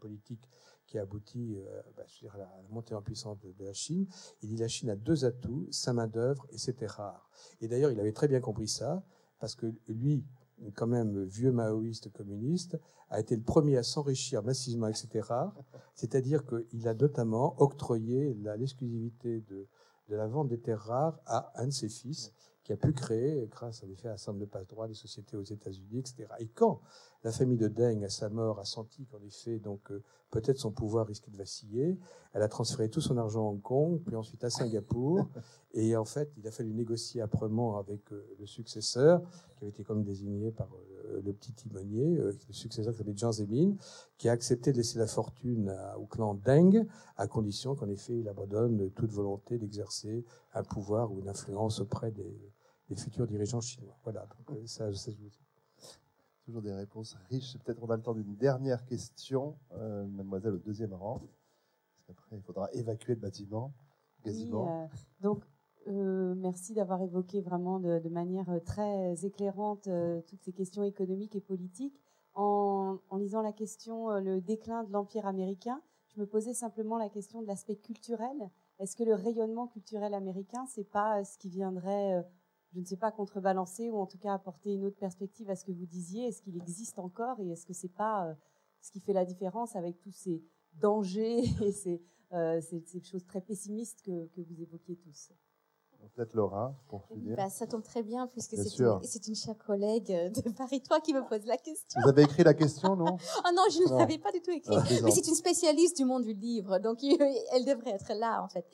politique qui a abouti euh, bah, à la montée en puissance de, la Chine, il dit la Chine a deux atouts, sa main-d'œuvre et ses terres rares. Et d'ailleurs, il avait très bien compris ça, parce que lui, quand même vieux maoïste communiste, a été le premier à s'enrichir massivement rares. C'est-à-dire qu'il a notamment octroyé l'exclusivité de, la vente des terres rares à un de ses fils, qui a pu créer, grâce à l'effet à de passe-droit, des sociétés aux États-Unis, etc. Et quand la famille de Deng, à sa mort, a senti qu'en effet, donc, euh, peut-être son pouvoir risquait de vaciller, elle a transféré tout son argent à Hong Kong, puis ensuite à Singapour. Et en fait, il a fallu négocier âprement avec euh, le successeur, qui avait été comme désigné par euh, le petit timonier, euh, le successeur qui s'appelait Jiang Zemin, qui a accepté de laisser la fortune à- au clan Deng, à condition qu'en effet, il abandonne toute volonté d'exercer un pouvoir ou une influence auprès des, des futurs dirigeants chinois. Voilà, donc ça, ça, je vous- Toujours des réponses riches. Peut-être on a le temps d'une dernière question, euh, mademoiselle au deuxième rang. Qu'après, il faudra évacuer le bâtiment, euh, donc, euh, merci merci d'avoir évoqué vraiment de, manière très éclairante toutes ces questions économiques et politiques. En, en lisant la question le déclin de l'empire américain, je me posais simplement la question de l'aspect culturel. Est-ce que le rayonnement culturel américain, c'est pas ce qui viendrait je ne sais pas, contrebalancer ou en tout cas apporter une autre perspective à ce que vous disiez. Est-ce qu'il existe encore et est-ce que c'est pas euh, ce qui fait la différence avec tous ces dangers et ces, euh, ces, choses très pessimistes que, que vous évoquiez tous? Peut-être Laura, pour finir. Bah, ça tombe très bien, puisque c'est une, une, chère collègue de Paris 3 qui me pose la question. Vous avez écrit la question, non Ah non, je ne l'avais pas du tout écrit. Ah, mais c'est une spécialiste du monde du livre, donc elle devrait être là, en fait.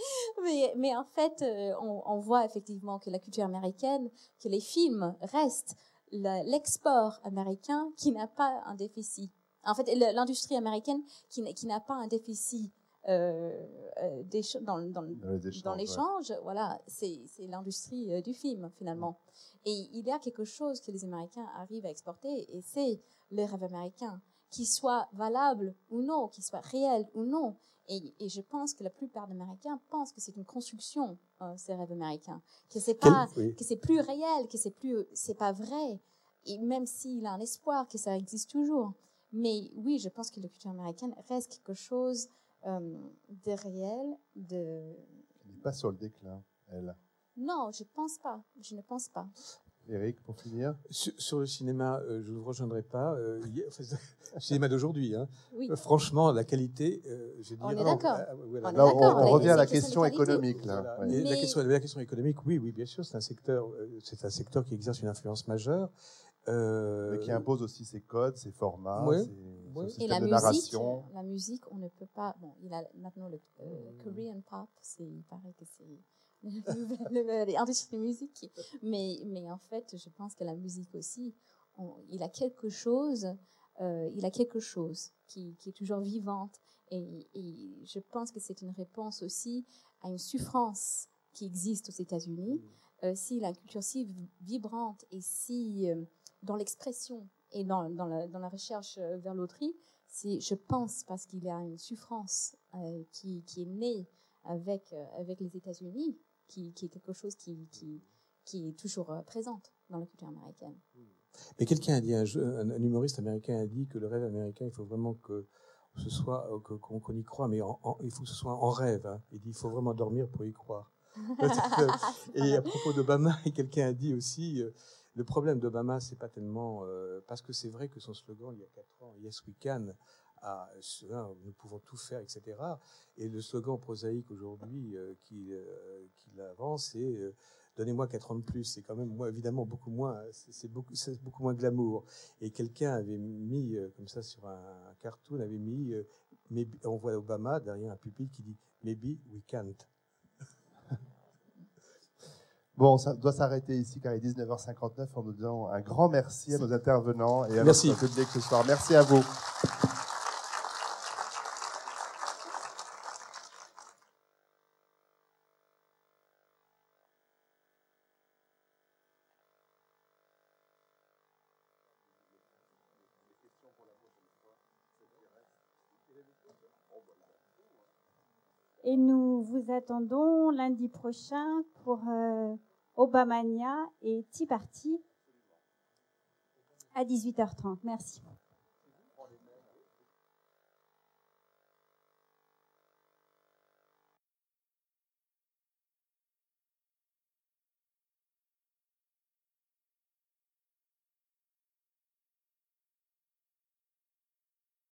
Mais, mais en fait, euh, on, on, voit effectivement que la culture américaine, que les films restent l'export américain qui n'a pas un déficit. En fait, l'industrie américaine qui n'a pas un déficit dans, dans, l'échange, voilà, c'est l'industrie euh, du film finalement. Et il y a quelque chose que les Américains arrivent à exporter, et c'est le rêve américain, qui soit valable ou non, qui soit réel ou non. Et, et je pense que la plupart d'Américains pensent que c'est une construction, euh, ces rêves américains, que c'est pas, que c'est plus réel, que c'est plus, c'est pas vrai. Et même s'il a un espoir que ça existe toujours. Mais oui, je pense que la culture américaine reste quelque chose de réel, de... Elle n'est pas sur le déclin, elle. Non, je pense pas. Je ne pense pas. Eric, pour finir sur, le cinéma, euh, je ne vous rejoindrai pas. Euh, le cinéma d'aujourd'hui, hein. oui. franchement, la qualité, je On est d'accord. on, revient à la question économique. Là. La, question, la question économique, oui, oui, bien sûr, c'est un secteur, c'est un secteur qui exerce une influence majeure. Mais qui impose aussi ses codes, ses formats. Et la musique, la musique, on ne peut pas. Bon, il a maintenant le euh, Korean pop, c'est, il paraît que c'est l'industrie de musique. Mais, mais en fait, je pense que la musique aussi, il a quelque chose, euh, il a quelque chose qui, qui est toujours vivante. Et, et, je pense que c'est une réponse aussi à une souffrance qui existe aux États-Unis. Mm. Euh, si la culture si vibrante et si dans l'expression et dans, la, recherche euh, vers l'autrui, c'est, je pense, parce qu'il y a une souffrance euh, qui, est née avec, euh, les États-Unis, qui, est quelque chose qui, est toujours présente dans la culture américaine. Mais quelqu'un a dit, un, un, humoriste américain a dit que le rêve américain, il faut vraiment que ce soit qu'on y croit, mais il faut que ce soit en rêve. Hein. Il dit, il faut vraiment dormir pour y croire. et à propos d'Obama, quelqu'un a dit aussi, le problème d'Obama, c'est pas tellement euh, parce que c'est vrai que son slogan il y a quatre ans, Yes we can, à, nous pouvons tout faire, etc. Et le slogan prosaïque aujourd'hui euh, qu'il euh, avance, c'est donnez-moi quatre ans de plus. C'est quand même, évidemment, beaucoup moins, c'est beaucoup, beaucoup moins glamour. Et quelqu'un avait mis, comme ça, sur un, cartoon, avait mis, on voit Obama derrière un pupitre qui dit Maybe we can't. Bon, ça doit s'arrêter ici car il est 19h59 en nous disant un grand merci à nos intervenants et à merci. notre public ce soir. Merci à vous. Et nous vous attendons lundi prochain pour euh, Obamania et Tea Party à 18h30. Merci.